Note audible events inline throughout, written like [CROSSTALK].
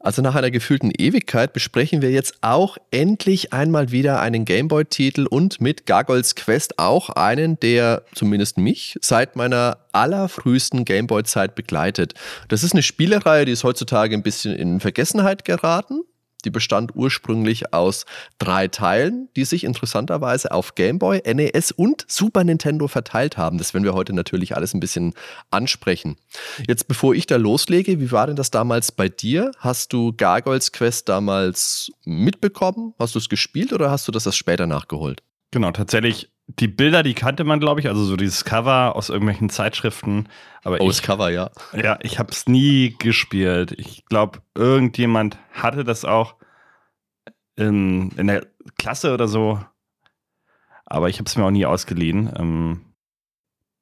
Also nach einer gefühlten Ewigkeit besprechen wir jetzt auch endlich einmal wieder einen Gameboy-Titel und mit Gargoyles Quest auch einen, der zumindest mich seit meiner allerfrühesten Gameboy-Zeit begleitet. Das ist eine Spielereihe, die ist heutzutage ein bisschen in Vergessenheit geraten. Die bestand ursprünglich aus drei Teilen, die sich interessanterweise auf Game Boy, NES und Super Nintendo verteilt haben. Das werden wir heute natürlich alles ein bisschen ansprechen. Jetzt, bevor ich da loslege, wie war denn das damals bei dir? Hast du Gargoyles Quest damals mitbekommen? Hast du es gespielt oder hast du das erst später nachgeholt? Genau, tatsächlich die Bilder, die kannte man, glaube ich, also so dieses Cover aus irgendwelchen Zeitschriften. Aber oh, ich, das Cover, ja. Ja, ich habe es nie gespielt. Ich glaube, irgendjemand hatte das auch in, in der Klasse oder so. Aber ich habe es mir auch nie ausgeliehen. Ähm,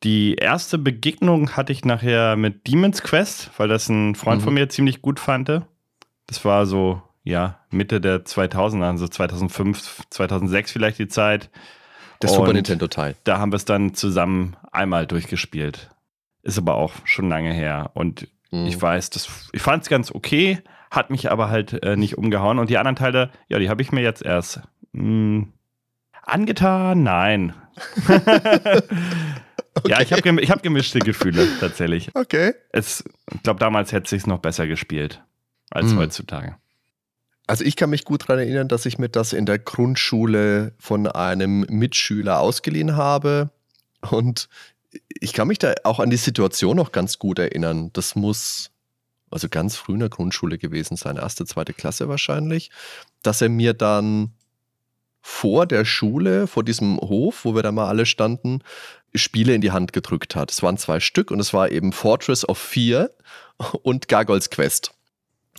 die erste Begegnung hatte ich nachher mit Demon's Quest, weil das ein Freund mhm. von mir ziemlich gut fand. Das war so, ja, Mitte der 2000er, also 2005, 2006 vielleicht die Zeit. Der Super Nintendo-Teil. Da haben wir es dann zusammen einmal durchgespielt. Ist aber auch schon lange her. Und mhm. ich weiß, das, ich fand es ganz okay, hat mich aber halt äh, nicht umgehauen. Und die anderen Teile, ja, die habe ich mir jetzt erst mh, hm, angetan. Nein. okay. [LAUGHS] Ja, ich habe ich hab gemischte Gefühle tatsächlich. Okay. Es, ich glaube, damals hätte es sich noch besser gespielt als mhm. heutzutage. Also ich kann mich gut daran erinnern, dass ich mir das in der Grundschule von einem Mitschüler ausgeliehen habe. Und ich kann mich da auch an die Situation noch ganz gut erinnern. Das muss also ganz früh in der Grundschule gewesen sein, erste, zweite Klasse wahrscheinlich, dass er mir dann vor der Schule, vor diesem Hof, wo wir da mal alle standen, Spiele in die Hand gedrückt hat. Es waren zwei Stück und es war eben Fortress of Fear und Gargoyles Quest.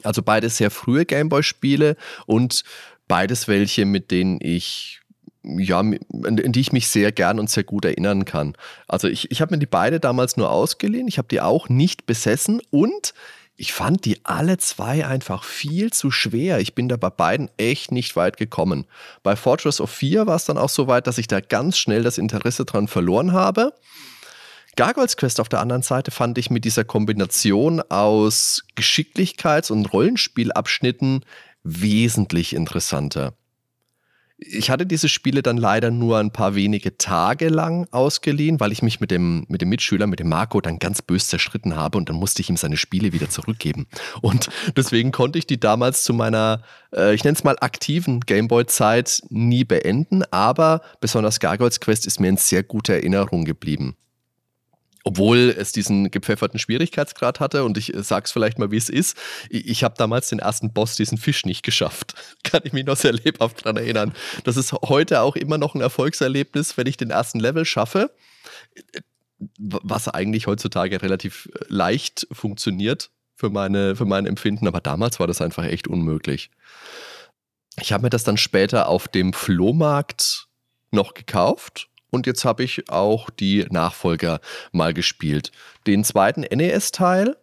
Also beides sehr frühe Gameboy-Spiele und beides welche, mit denen ich ja, in die ich mich sehr gern und sehr gut erinnern kann. Also ich, ich habe mir die beide damals nur ausgeliehen, ich habe die auch nicht besessen und ich fand die alle zwei einfach viel zu schwer. Ich bin da bei beiden echt nicht weit gekommen. Bei Fortress of 4 war es dann auch so weit, dass ich da ganz schnell das Interesse dran verloren habe. Gargoyles Quest auf der anderen Seite fand ich mit dieser Kombination aus Geschicklichkeits- und Rollenspielabschnitten wesentlich interessanter. Ich hatte diese Spiele dann leider nur ein paar wenige Tage lang ausgeliehen, weil ich mich mit dem, mit dem Mitschüler, mit dem Marco, dann ganz bös zerstritten habe und dann musste ich ihm seine Spiele wieder zurückgeben. Und deswegen konnte ich die damals zu meiner, äh, ich nenne es mal aktiven Gameboy-Zeit nie beenden, aber besonders Gargoyles Quest ist mir in sehr guter Erinnerung geblieben obwohl es diesen gepfefferten Schwierigkeitsgrad hatte und ich äh, sag's vielleicht mal, wie es ist. Ich habe damals den ersten Boss, diesen Fisch, nicht geschafft. [LAUGHS] Kann ich mich noch sehr lebhaft daran erinnern. Das ist heute auch immer noch ein Erfolgserlebnis, wenn ich den ersten Level schaffe, was eigentlich heutzutage relativ äh, leicht funktioniert für, meine, für mein Empfinden, aber damals war das einfach echt unmöglich. Ich habe mir das dann später auf dem Flohmarkt noch gekauft und jetzt habe ich auch die Nachfolger mal gespielt. Den zweiten NES-Teil,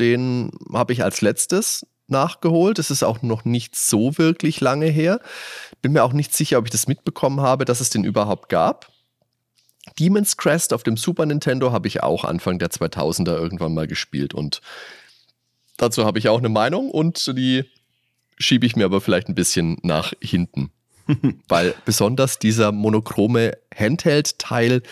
den habe ich als letztes nachgeholt. Es ist auch noch nicht so wirklich lange her. Bin mir auch nicht sicher, ob ich das mitbekommen habe, dass es den überhaupt gab. Demon's Crest auf dem Super Nintendo habe ich auch Anfang der 2000er irgendwann mal gespielt und dazu habe ich auch eine Meinung und die schiebe ich mir aber vielleicht ein bisschen nach hinten. [LAUGHS] Weil besonders dieser monochrome Handheld-Teil,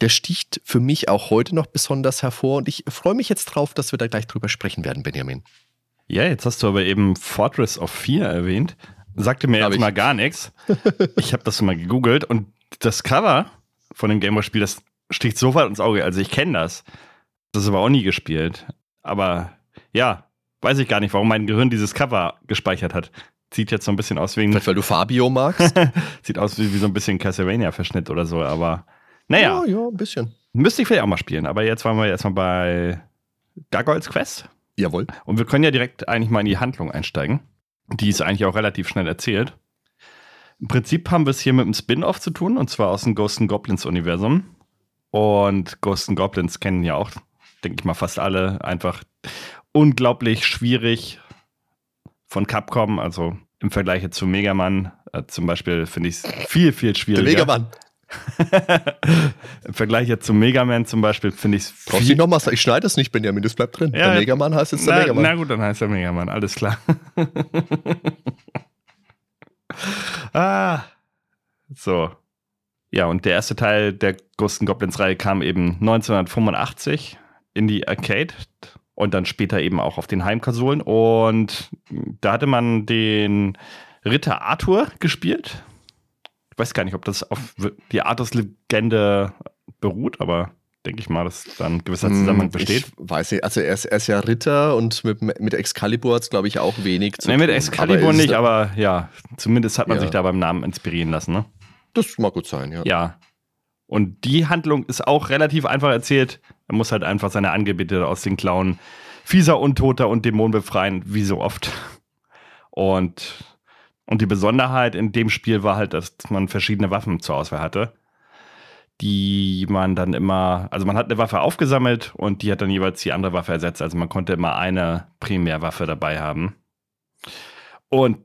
der sticht für mich auch heute noch besonders hervor. Und ich freue mich jetzt drauf, dass wir da gleich drüber sprechen werden, Benjamin. Ja, jetzt hast du aber eben Fortress of 4 erwähnt. Sagte mir hab jetzt ich. mal gar nichts. [LAUGHS] Ich habe das mal gegoogelt und das Cover von dem Gameboy-Spiel, das sticht sofort ins Auge. Also ich kenne das. Das ist aber auch nie gespielt. Aber ja, weiß ich gar nicht, warum mein Gehirn dieses Cover gespeichert hat. Sieht jetzt so ein bisschen aus wie Vielleicht, weil du Fabio magst? [LAUGHS] Sieht aus wie, wie so ein bisschen Castlevania-Verschnitt oder so, aber naja. Ja, ja, ein bisschen. Müsste ich vielleicht auch mal spielen, aber jetzt waren wir erstmal bei Gargoyles Quest. Jawohl. Und wir können ja direkt eigentlich mal in die Handlung einsteigen. Die ist eigentlich auch relativ schnell erzählt. Im Prinzip haben wir es hier mit einem Spin-off zu tun, und zwar aus dem Ghost Goblins Universum. Und Ghost Goblins kennen ja auch, denke ich mal, fast alle. Einfach unglaublich schwierig von Capcom, also im Vergleich zu Mega Man äh, zum Beispiel finde ich es viel, viel schwieriger. Der Mega Man. [LAUGHS] Im Vergleich jetzt zum Mega Man zum Beispiel finde ich es Brauchst du nochmal? Ich schneide das nicht, Benjamin, das bleibt drin. Ja, der Mega Man heißt jetzt der na, Mega Man. Na gut, dann heißt er Mega Man, alles klar. [LAUGHS] ah, so. Ja, und der erste Teil der Ghost Goblins Reihe kam eben 1985 in die Arcade und dann später eben auch auf den Heimkonsolen. Und da hatte man den Ritter Arthur gespielt. Ich weiß gar nicht, ob das auf die Arthurs-Legende beruht, aber denke ich mal, dass da ein gewisser Zusammenhang besteht. Ich weiß nicht, also er ist, er ist ja Ritter und mit, mit Excalibur hat es, glaube ich, auch wenig zu nee, tun. mit Excalibur nicht, aber ja, zumindest hat man ja. sich da beim Namen inspirieren lassen, ne? Das mag gut sein, ja. Ja. Und die Handlung ist auch relativ einfach erzählt. Er muss halt einfach seine Angebete aus den Klauen fieser Untoter und Dämonen befreien, wie so oft. Und, und die Besonderheit in dem Spiel war halt, dass man verschiedene Waffen zur Auswahl hatte, die man dann immer, also man hat eine Waffe aufgesammelt und die hat dann jeweils die andere Waffe ersetzt. Also man konnte immer eine Primärwaffe dabei haben. Und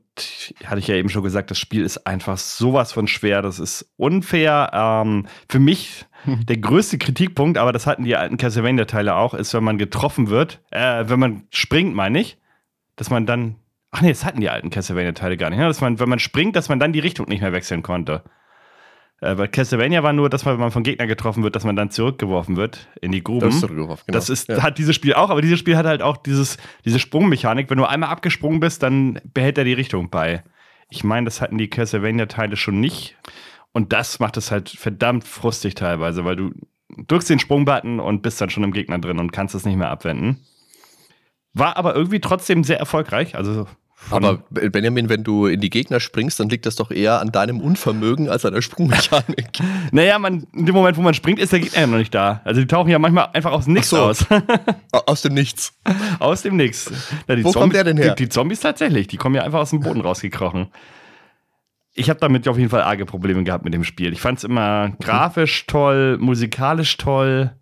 hatte ich ja eben schon gesagt, das Spiel ist einfach sowas von schwer. Das ist unfair. Ähm, für mich [LAUGHS] der größte Kritikpunkt, aber das hatten die alten Castlevania-Teile auch, ist, wenn man getroffen wird, äh, wenn man springt, meine ich, dass man dann. Ach nee, das hatten die alten Castlevania-Teile gar nicht. Ne? Dass man, wenn man springt, dass man dann die Richtung nicht mehr wechseln konnte. Äh, weil Castlevania war nur, dass man, wenn man von Gegnern getroffen wird, dass man dann zurückgeworfen wird in die Gruben. Das, genau. das ist, ja. hat dieses Spiel auch, aber dieses Spiel hat halt auch dieses, diese Sprungmechanik. Wenn du einmal abgesprungen bist, dann behält er die Richtung bei. Ich meine, das hatten die Castlevania-Teile schon nicht. Und das macht es halt verdammt frustig teilweise, weil du drückst den Sprungbutton und bist dann schon im Gegner drin und kannst es nicht mehr abwenden. War aber irgendwie trotzdem sehr erfolgreich. Also aber Benjamin, wenn du in die Gegner springst, dann liegt das doch eher an deinem Unvermögen als an der Sprungmechanik. [LAUGHS] naja, man, in dem Moment, wo man springt, ist der Gegner ja noch nicht da. Also die tauchen ja manchmal einfach aus dem Nichts so. aus. [LAUGHS] aus dem Nichts. Aus dem Nichts. Na, wo Zombies, kommt der denn her? Die, die, Zombies tatsächlich, die kommen ja einfach aus dem Boden rausgekrochen. Ich habe damit auf jeden Fall arge Probleme gehabt mit dem Spiel. Ich fand es immer grafisch toll, musikalisch toll.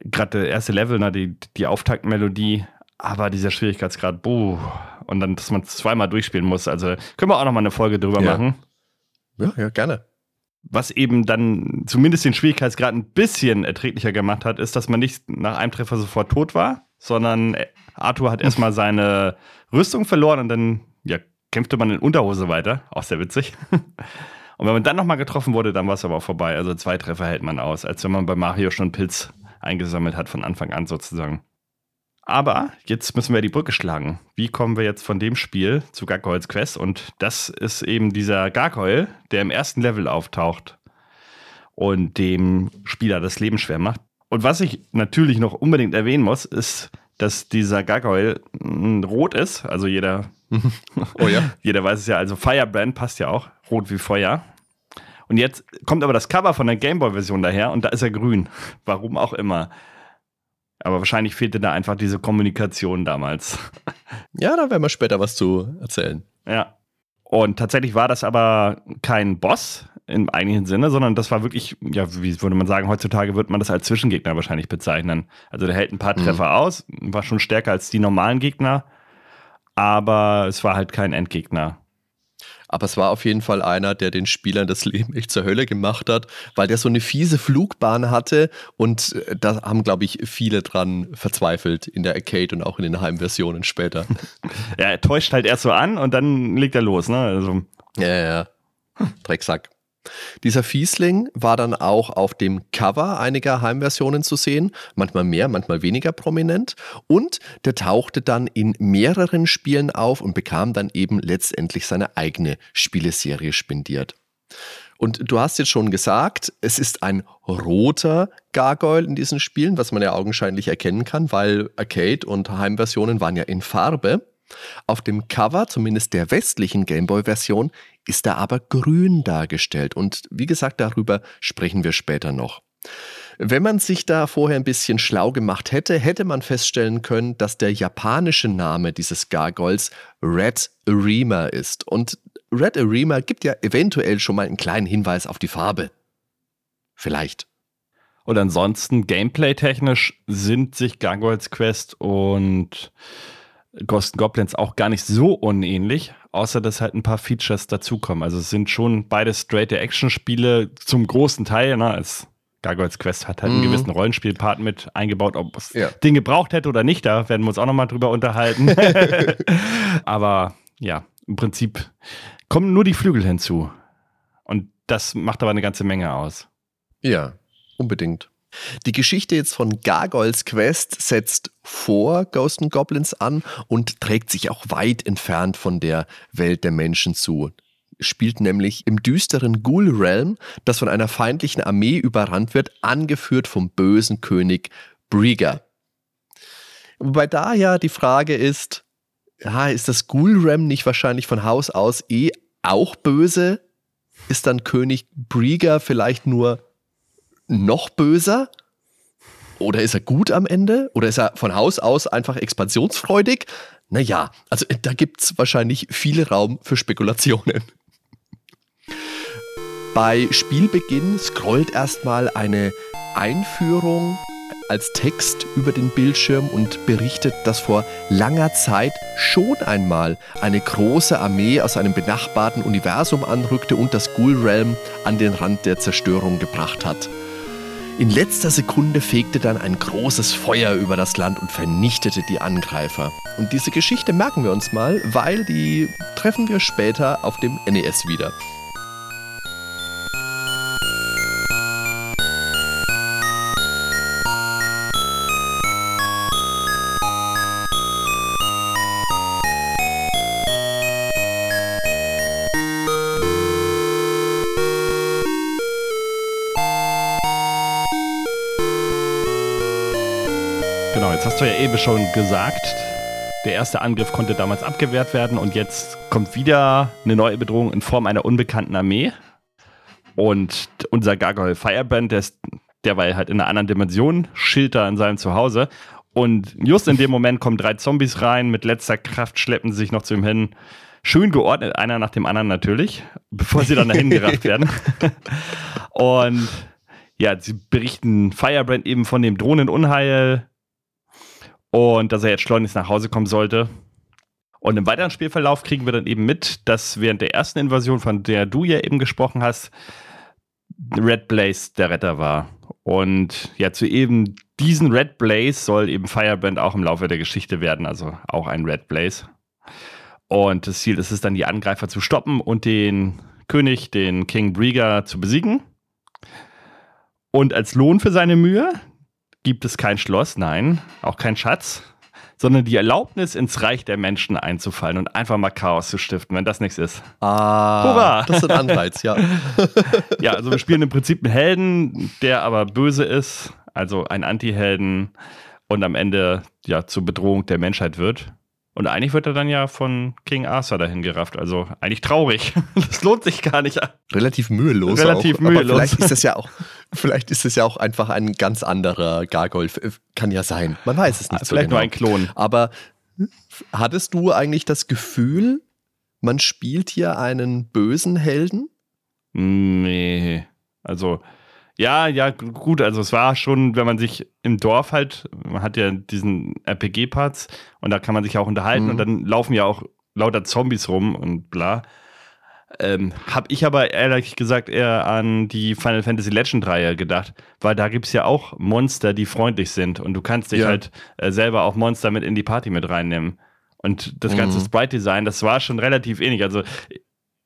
Gerade der erste Level, ne, die, die Auftaktmelodie. Aber dieser Schwierigkeitsgrad, boah und dann, dass man zweimal durchspielen muss. Also können wir auch nochmal eine Folge drüber ja. machen. Ja, ja, gerne. Was eben dann zumindest den Schwierigkeitsgrad ein bisschen erträglicher gemacht hat, ist, dass man nicht nach einem Treffer sofort tot war, sondern Arthur hat erstmal seine Rüstung verloren und dann ja, kämpfte man in Unterhose weiter. Auch sehr witzig. [LAUGHS] Und wenn man dann nochmal getroffen wurde, dann war es aber auch vorbei. Also zwei Treffer hält man aus, als wenn man bei Mario schon Pilz eingesammelt hat von Anfang an sozusagen. Aber jetzt müssen wir die Brücke schlagen. Wie kommen wir jetzt von dem Spiel zu Gargoyles Quest? Und das ist eben dieser Gargoyle, der im ersten Level auftaucht und dem Spieler das Leben schwer macht. Und was ich natürlich noch unbedingt erwähnen muss, ist, dass dieser Gargoyle rot ist. Also jeder, [LAUGHS] oh ja. jeder weiß es ja. Also Firebrand passt ja auch. Rot wie Feuer. Und jetzt kommt aber das Cover von der Gameboy-Version daher und da ist er grün. [LAUGHS] Warum auch immer. Aber wahrscheinlich fehlte da einfach diese Kommunikation damals. [LAUGHS] Ja, da werden wir später was zu erzählen. Ja. Und tatsächlich war das aber kein Boss im eigentlichen Sinne, sondern das war wirklich, ja, wie würde man sagen, heutzutage wird man das als Zwischengegner wahrscheinlich bezeichnen. Also der hält ein paar mhm. Treffer aus, war schon stärker als die normalen Gegner, aber es war halt kein Endgegner. Aber es war auf jeden Fall einer, der den Spielern das Leben echt zur Hölle gemacht hat, weil der so eine fiese Flugbahn hatte und äh, da haben, glaube ich, viele dran verzweifelt in der Arcade und auch in den Heimversionen später. [LAUGHS] ja, er täuscht halt erst so an und dann legt er los, ne? Also. Ja, ja, ja. Drecksack. Dieser Fiesling war dann auch auf dem Cover einiger Heimversionen zu sehen, manchmal mehr, manchmal weniger prominent. Und der tauchte dann in mehreren Spielen auf und bekam dann eben letztendlich seine eigene Spieleserie spendiert. Und du hast jetzt schon gesagt, es ist ein roter Gargoyle in diesen Spielen, was man ja augenscheinlich erkennen kann, weil Arcade und Heimversionen waren ja in Farbe. Auf dem Cover, zumindest der westlichen Gameboy-Version, ist er aber grün dargestellt. Und wie gesagt, darüber sprechen wir später noch. Wenn man sich da vorher ein bisschen schlau gemacht hätte, hätte man feststellen können, dass der japanische Name dieses Gargoyles Red Arima ist. Und Red Arima gibt ja eventuell schon mal einen kleinen Hinweis auf die Farbe. Vielleicht. Und ansonsten, gameplay-technisch sind sich Gargoyles Quest und Ghost Goblins auch gar nicht so unähnlich, außer dass halt ein paar Features dazukommen. Also es sind schon beide straight-Action-Spiele zum großen Teil. Ne? Es, Gargoyles Quest hat halt einen mhm. gewissen Rollenspielpart mit eingebaut, ob es ja. den gebraucht hätte oder nicht. Da werden wir uns auch nochmal drüber unterhalten. [LAUGHS] [LAUGHS] Aber ja, im Prinzip kommen nur die Flügel hinzu. Und das macht aber eine ganze Menge aus. Ja, unbedingt. Die Geschichte jetzt von Gargoyles Quest setzt vor Ghost and Goblins an und trägt sich auch weit entfernt von der Welt der Menschen zu. Spielt nämlich im düsteren Ghoul Realm, das von einer feindlichen Armee überrannt wird, angeführt vom bösen König Brieger. Wobei da ja die Frage ist, ja, ist das Ghoul Realm nicht wahrscheinlich von Haus aus eh auch böse? Ist dann König Brieger vielleicht nur noch böser? Oder ist er gut am Ende? Oder ist er von Haus aus einfach expansionsfreudig? Naja, also da gibt es wahrscheinlich viel Raum für Spekulationen. Bei Spielbeginn scrollt erstmal eine Einführung als Text über den Bildschirm und berichtet, dass vor langer Zeit schon einmal eine große Armee aus einem benachbarten Universum anrückte und das Ghoul Realm an den Rand der Zerstörung gebracht hat. In letzter Sekunde fegte dann ein großes Feuer über das Land und vernichtete die Angreifer. Und diese Geschichte merken wir uns mal, weil die treffen wir später auf dem NES wieder. Schon gesagt. Der erste Angriff konnte damals abgewehrt werden und jetzt kommt wieder eine neue Bedrohung in Form einer unbekannten Armee. Und unser Gargoyle Firebrand, der ist derweil halt in einer anderen Dimension, Schilder in seinem Zuhause. Und just in dem Moment kommen drei Zombies rein, mit letzter Kraft schleppen sie sich noch zu ihm hin. Schön geordnet, einer nach dem anderen natürlich, bevor sie dann dahin gerafft werden. [LAUGHS] und ja, sie berichten Firebrand eben von dem Drohnenunheil, und dass er jetzt schleunigst nach Hause kommen sollte. Und im weiteren Spielverlauf kriegen wir dann eben mit, dass während der ersten Invasion, von der du ja eben gesprochen hast, Red Blaze der Retter war. Und ja, zu eben diesen Red Blaze soll eben Firebrand auch im Laufe der Geschichte werden, also auch ein Red Blaze. Und das Ziel ist es dann, die Angreifer zu stoppen und den König, den King Brieger, zu besiegen. Und als Lohn für seine Mühe gibt es kein Schloss, nein, auch kein Schatz, sondern die Erlaubnis, ins Reich der Menschen einzufallen und einfach mal Chaos zu stiften, wenn das nichts ist. Ah, Hurra! das ist ein Anreiz, ja. [LAUGHS] ja, also wir spielen im Prinzip einen Helden, der aber böse ist, also ein Anti-Helden und am Ende ja zur Bedrohung der Menschheit wird. Und eigentlich wird er dann ja von King Arthur dahin gerafft. Also eigentlich traurig. [LAUGHS] Das lohnt sich gar nicht. Relativ mühelos. Relativ auch. mühelos. Aber vielleicht ist es ja auch, vielleicht ist es ja auch einfach ein ganz anderer Gargoyle. Kann ja sein. Man weiß es nicht. Vielleicht so genau. nur ein Klon. Aber hattest du eigentlich das Gefühl, man spielt hier einen bösen Helden? Nee. Also ja, ja, gut. Also es war schon, wenn man sich im Dorf halt, man hat ja diesen RPG-Parts und da kann man sich auch unterhalten mhm. und dann laufen ja auch lauter Zombies rum und bla. Ähm, hab ich aber ehrlich gesagt eher an die Final Fantasy Legend Reihe gedacht, weil da gibt es ja auch Monster, die freundlich sind und du kannst dich ja. halt äh, selber auch Monster mit in die Party mit reinnehmen. Und das ganze mhm. Sprite-Design, das war schon relativ ähnlich. Also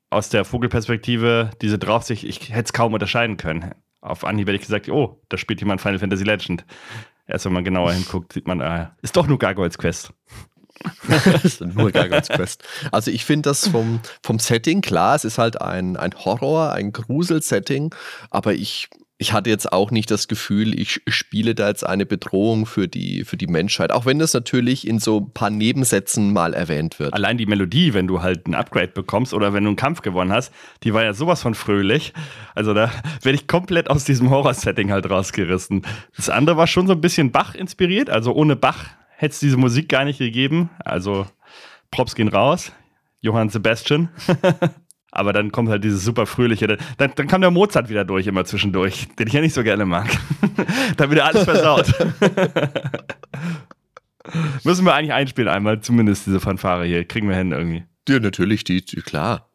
aus der Vogelperspektive, diese Draufsicht, ich hätte es kaum unterscheiden können auf Anhieb hätte ich gesagt, oh, da spielt jemand Final Fantasy Legend. Erst wenn man genauer hinguckt, sieht man, äh, ist doch nur Gargoyles Quest. [LAUGHS] nur Gargoyles Quest. Also ich finde das vom, vom Setting, klar, es ist halt ein, ein Horror, ein Grusel-Setting, aber ich ich hatte jetzt auch nicht das Gefühl, ich spiele da jetzt eine Bedrohung für die, für die Menschheit, auch wenn das natürlich in so ein paar Nebensätzen mal erwähnt wird. Allein die Melodie, wenn du halt ein Upgrade bekommst oder wenn du einen Kampf gewonnen hast, die war ja sowas von fröhlich. Also da [LAUGHS] werde ich komplett aus diesem Horror-Setting halt rausgerissen. Das andere war schon so ein bisschen Bach inspiriert, also ohne Bach hätte es diese Musik gar nicht gegeben. Also Props gehen raus. Johann Sebastian. [LAUGHS] Aber dann kommt halt dieses super fröhliche, dann, dann kam der Mozart wieder durch, immer zwischendurch, den ich ja nicht so gerne mag. [LAUGHS] da wieder alles versaut. [LAUGHS] Müssen wir eigentlich einspielen einmal, zumindest diese Fanfare hier. Kriegen wir hin irgendwie. Ja, natürlich, die, die klar.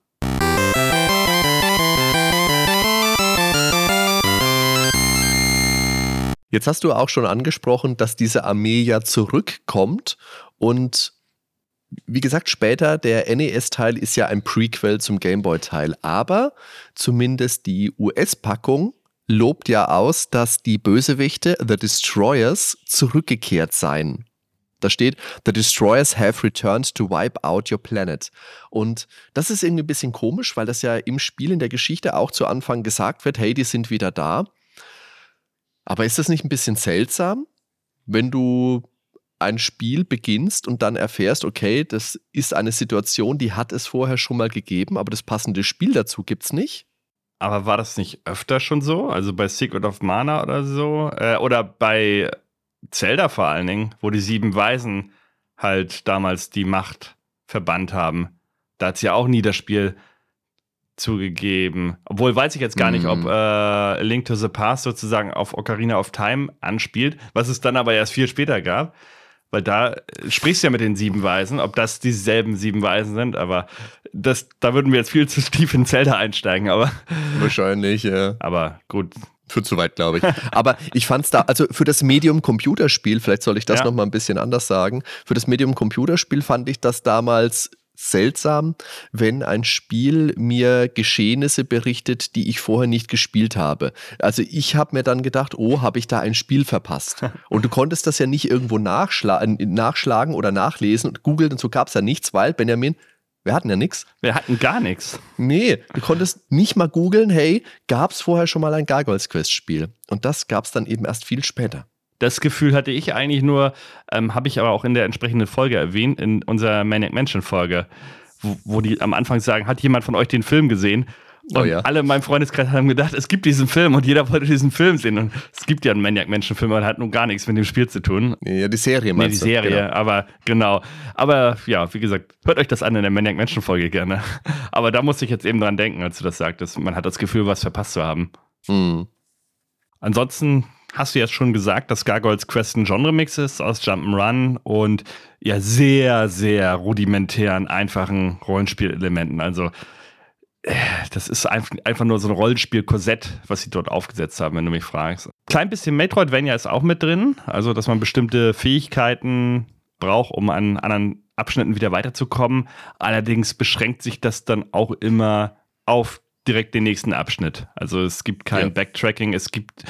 Jetzt hast du auch schon angesprochen, dass diese Armee ja zurückkommt und wie gesagt, später, der NES-Teil ist ja ein Prequel zum Gameboy-Teil, aber zumindest die US-Packung lobt ja aus, dass die Bösewichte, The Destroyers, zurückgekehrt seien. Da steht, The Destroyers have returned to wipe out your planet. Und das ist irgendwie ein bisschen komisch, weil das ja im Spiel in der Geschichte auch zu Anfang gesagt wird, hey, die sind wieder da. Aber ist das nicht ein bisschen seltsam, wenn du ein Spiel beginnst und dann erfährst, okay, das ist eine Situation, die hat es vorher schon mal gegeben, aber das passende Spiel dazu gibt es nicht? Aber war das nicht öfter schon so? Also bei Secret of Mana oder so? Äh, oder bei Zelda vor allen Dingen, wo die sieben Weisen halt damals die Macht verbannt haben. Da hat es ja auch nie das Spiel zugegeben. Obwohl weiß ich jetzt gar nicht, ob mhm. äh, Link to the Past sozusagen auf Ocarina of Time anspielt, was es dann aber erst viel später gab. Weil da sprichst du ja mit den sieben Weisen, ob das dieselben sieben Weisen sind, aber das, da würden wir jetzt viel zu tief in Zelda einsteigen, aber. [LAUGHS] Wahrscheinlich, ja. Aber gut, für zu weit, glaube ich. Aber ich fand es da, also für das Medium-Computerspiel, vielleicht soll ich das ja. nochmal ein bisschen anders sagen, für das Medium-Computerspiel fand ich das damals seltsam, wenn ein Spiel mir Geschehnisse berichtet, die ich vorher nicht gespielt habe. Also ich habe mir dann gedacht, oh, habe ich da ein Spiel verpasst? [LAUGHS] Und du konntest das ja nicht irgendwo nachschla nachschlagen oder nachlesen und googeln und so gab es ja nichts, weil Benjamin, wir hatten ja nichts. Wir hatten gar nichts. Nee, du konntest nicht mal googeln, hey, gab es vorher schon mal ein Gargoyles Quest Spiel? Und das gab es dann eben erst viel später. Das Gefühl hatte ich eigentlich nur, ähm, habe ich aber auch in der entsprechenden Folge erwähnt, in unserer Manic Mansion Folge, wo, wo die am Anfang sagen, hat jemand von euch den Film gesehen? Oh und oh ja. alle in meinem Freundeskreis haben gedacht, es gibt diesen Film und jeder wollte diesen Film sehen. Und es gibt ja einen Maniac-Menschen-Film, aber hat nun gar nichts mit dem Spiel zu tun. Ja, die Serie meinst nee, die Serie, genau. aber genau. Aber ja, wie gesagt, hört euch das an in der Maniac-Menschen-Folge gerne. Aber da musste ich jetzt eben dran denken, als du das sagtest. Man hat das Gefühl, was verpasst zu haben. Mhm. Ansonsten hast du jetzt schon gesagt, dass Gargoyles Quest ein Genre-Mix ist aus Jump'n'Run und ja sehr, sehr rudimentären, einfachen Rollenspielelementen. Also das ist einfach nur so ein Rollenspiel-Korsett, was sie dort aufgesetzt haben, wenn du mich fragst. Klein bisschen Metroidvania ist auch mit drin, also dass man bestimmte Fähigkeiten braucht, um an anderen Abschnitten wieder weiterzukommen. Allerdings beschränkt sich das dann auch immer auf direkt den nächsten Abschnitt. Also es gibt kein ja. Backtracking, es gibt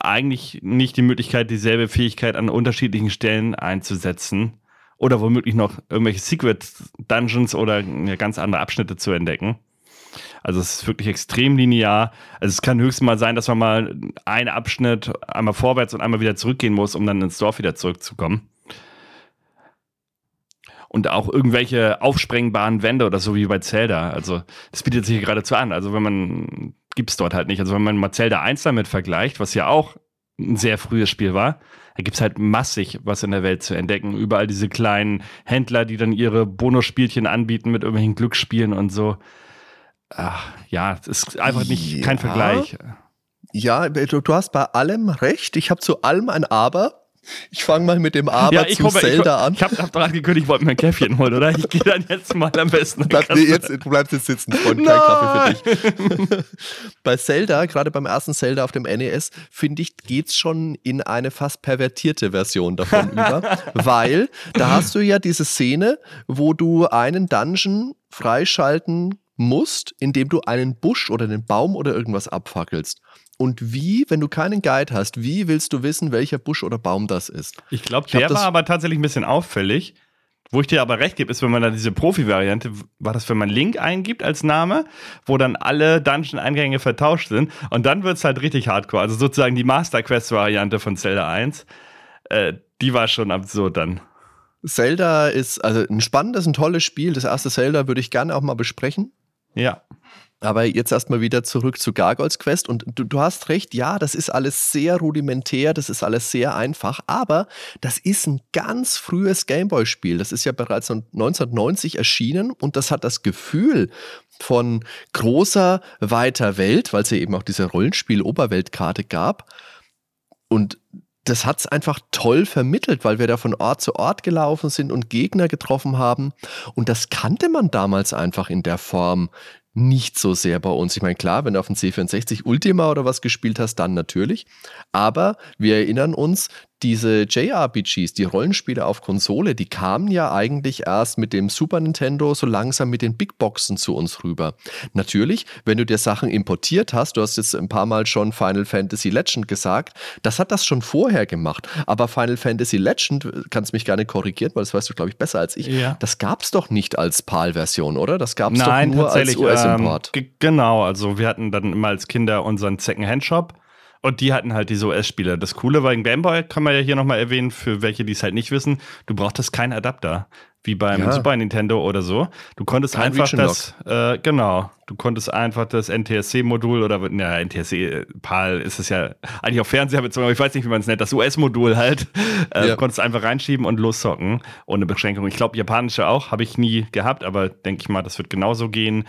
eigentlich nicht die Möglichkeit, dieselbe Fähigkeit an unterschiedlichen Stellen einzusetzen oder womöglich noch irgendwelche Secret Dungeons oder ganz andere Abschnitte zu entdecken. Also es ist wirklich extrem linear. Also es kann höchstens mal sein, dass man mal einen Abschnitt einmal vorwärts und einmal wieder zurückgehen muss, um dann ins Dorf wieder zurückzukommen. Und auch irgendwelche aufsprengbaren Wände oder so wie bei Zelda. Also das bietet sich geradezu an. Also wenn man, gibt es dort halt nicht. Also wenn man mal Zelda 1 damit vergleicht, was ja auch ein sehr frühes Spiel war, da gibt es halt massig was in der Welt zu entdecken. Überall diese kleinen Händler, die dann ihre Bonusspielchen anbieten mit irgendwelchen Glücksspielen und so. Ach, ja, es ist einfach nicht ja. kein Vergleich. Ja, du, du, hast bei allem recht. Ich habe zu allem ein Aber. Ich fange mal mit dem Aber ja, zu komme, Zelda ich, an. Ich habe hab doch angekündigt, ich wollte mir ein Käffchen holen, oder? Ich gehe dann jetzt mal am besten. Bleib, nee, jetzt, du bleibst jetzt sitzen, Freund, kein Kaffee für dich. [LAUGHS] Bei Zelda, gerade beim ersten Zelda auf dem NES, finde ich, geht es schon in eine fast pervertierte Version davon [LAUGHS] über. Weil da hast du ja diese Szene, wo du einen Dungeon freischalten musst, indem du einen Busch oder einen Baum oder irgendwas abfackelst. Und wie, wenn du keinen Guide hast, wie willst du wissen, welcher Busch oder Baum das ist? Ich glaube, der war aber tatsächlich ein bisschen auffällig. Wo ich dir aber recht gebe, ist, wenn man da diese Profi-Variante, war das, wenn man Link eingibt als Name, wo dann alle Dungeon-Eingänge vertauscht sind. Und dann wird es halt richtig hardcore. Also sozusagen die Master Quest-Variante von Zelda 1. Äh, die war schon absurd dann. Zelda ist also ein spannendes, ein tolles Spiel. Das erste Zelda würde ich gerne auch mal besprechen. Ja. Aber jetzt erstmal wieder zurück zu Gargoyles Quest. Und du, du, hast recht, ja, das ist alles sehr rudimentär, das ist alles sehr einfach, aber das ist ein ganz frühes Gameboy-Spiel. Das ist ja bereits 1990 erschienen und das hat das Gefühl von großer, weiter Welt, weil es ja eben auch diese Rollenspiel-Oberweltkarte gab. Und das hat es einfach toll vermittelt, weil wir da von Ort zu Ort gelaufen sind und Gegner getroffen haben. Und das kannte man damals einfach in der Form nicht so sehr bei uns. Ich meine, klar, wenn du auf dem C64 Ultima oder was gespielt hast, dann natürlich. Aber wir erinnern uns, diese JRPGs, die Rollenspiele auf Konsole, die kamen ja eigentlich erst mit dem Super Nintendo so langsam mit den Big Boxen zu uns rüber. Natürlich, wenn du dir Sachen importiert hast, du hast jetzt ein paar Mal schon Final Fantasy Legend gesagt, das hat das schon vorher gemacht. Aber Final Fantasy Legend, kannst mich gerne korrigieren, weil das weißt du, glaube ich, besser als ich, ja. das gab es doch nicht als PAL-Version, oder? Das gab es doch nur als US-Import. Ähm, genau, also wir hatten dann immer als Kinder unseren Second-Hand-Shop und die hatten halt diese US-Spieler. Das Coole war, in Gameboy kann man ja hier nochmal erwähnen, für welche, die es halt nicht wissen, du brauchtest keinen Adapter, wie beim ja. Super Nintendo oder so. Du konntest Kein einfach das, äh, genau, du konntest einfach das NTSC-Modul oder, na, NTSC, PAL ist es ja eigentlich auf Fernseher bezogen, aber ich weiß nicht, wie man es nennt, das US-Modul halt, [LAUGHS] äh, ja. konntest einfach reinschieben und loszocken, ohne Beschränkung. Ich glaube, japanische auch, habe ich nie gehabt, aber denke ich mal, das wird genauso gehen.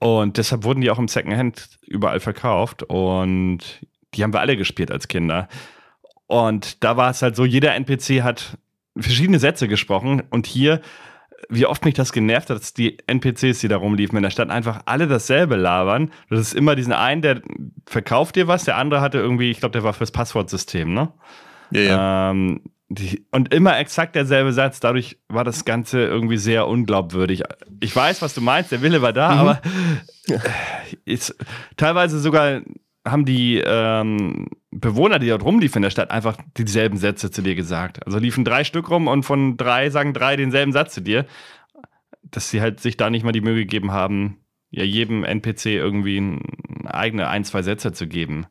Und deshalb wurden die auch im Secondhand überall verkauft. Und die haben wir alle gespielt als Kinder. Und da war es halt so, jeder NPC hat verschiedene Sätze gesprochen und hier, wie oft mich das genervt hat, dass die NPCs, die da rumliefen in der Stadt, einfach alle dasselbe labern. Das ist immer diesen einen, der verkauft dir was, der andere hatte irgendwie, ich glaube, der war fürs Passwortsystem, ne? Ja, ja. Ähm, die, und immer exakt derselbe Satz. Dadurch war das Ganze irgendwie sehr unglaubwürdig. Ich weiß, was du meinst, der Wille war da, mhm. aber äh, ist teilweise sogar haben die ähm, Bewohner, die dort rumliefen in der Stadt, einfach dieselben Sätze zu dir gesagt. Also liefen drei Stück rum und von drei sagen drei denselben Satz zu dir, dass sie halt sich da nicht mal die Mühe gegeben haben, ja jedem NPC irgendwie eigene ein, zwei Sätze zu geben.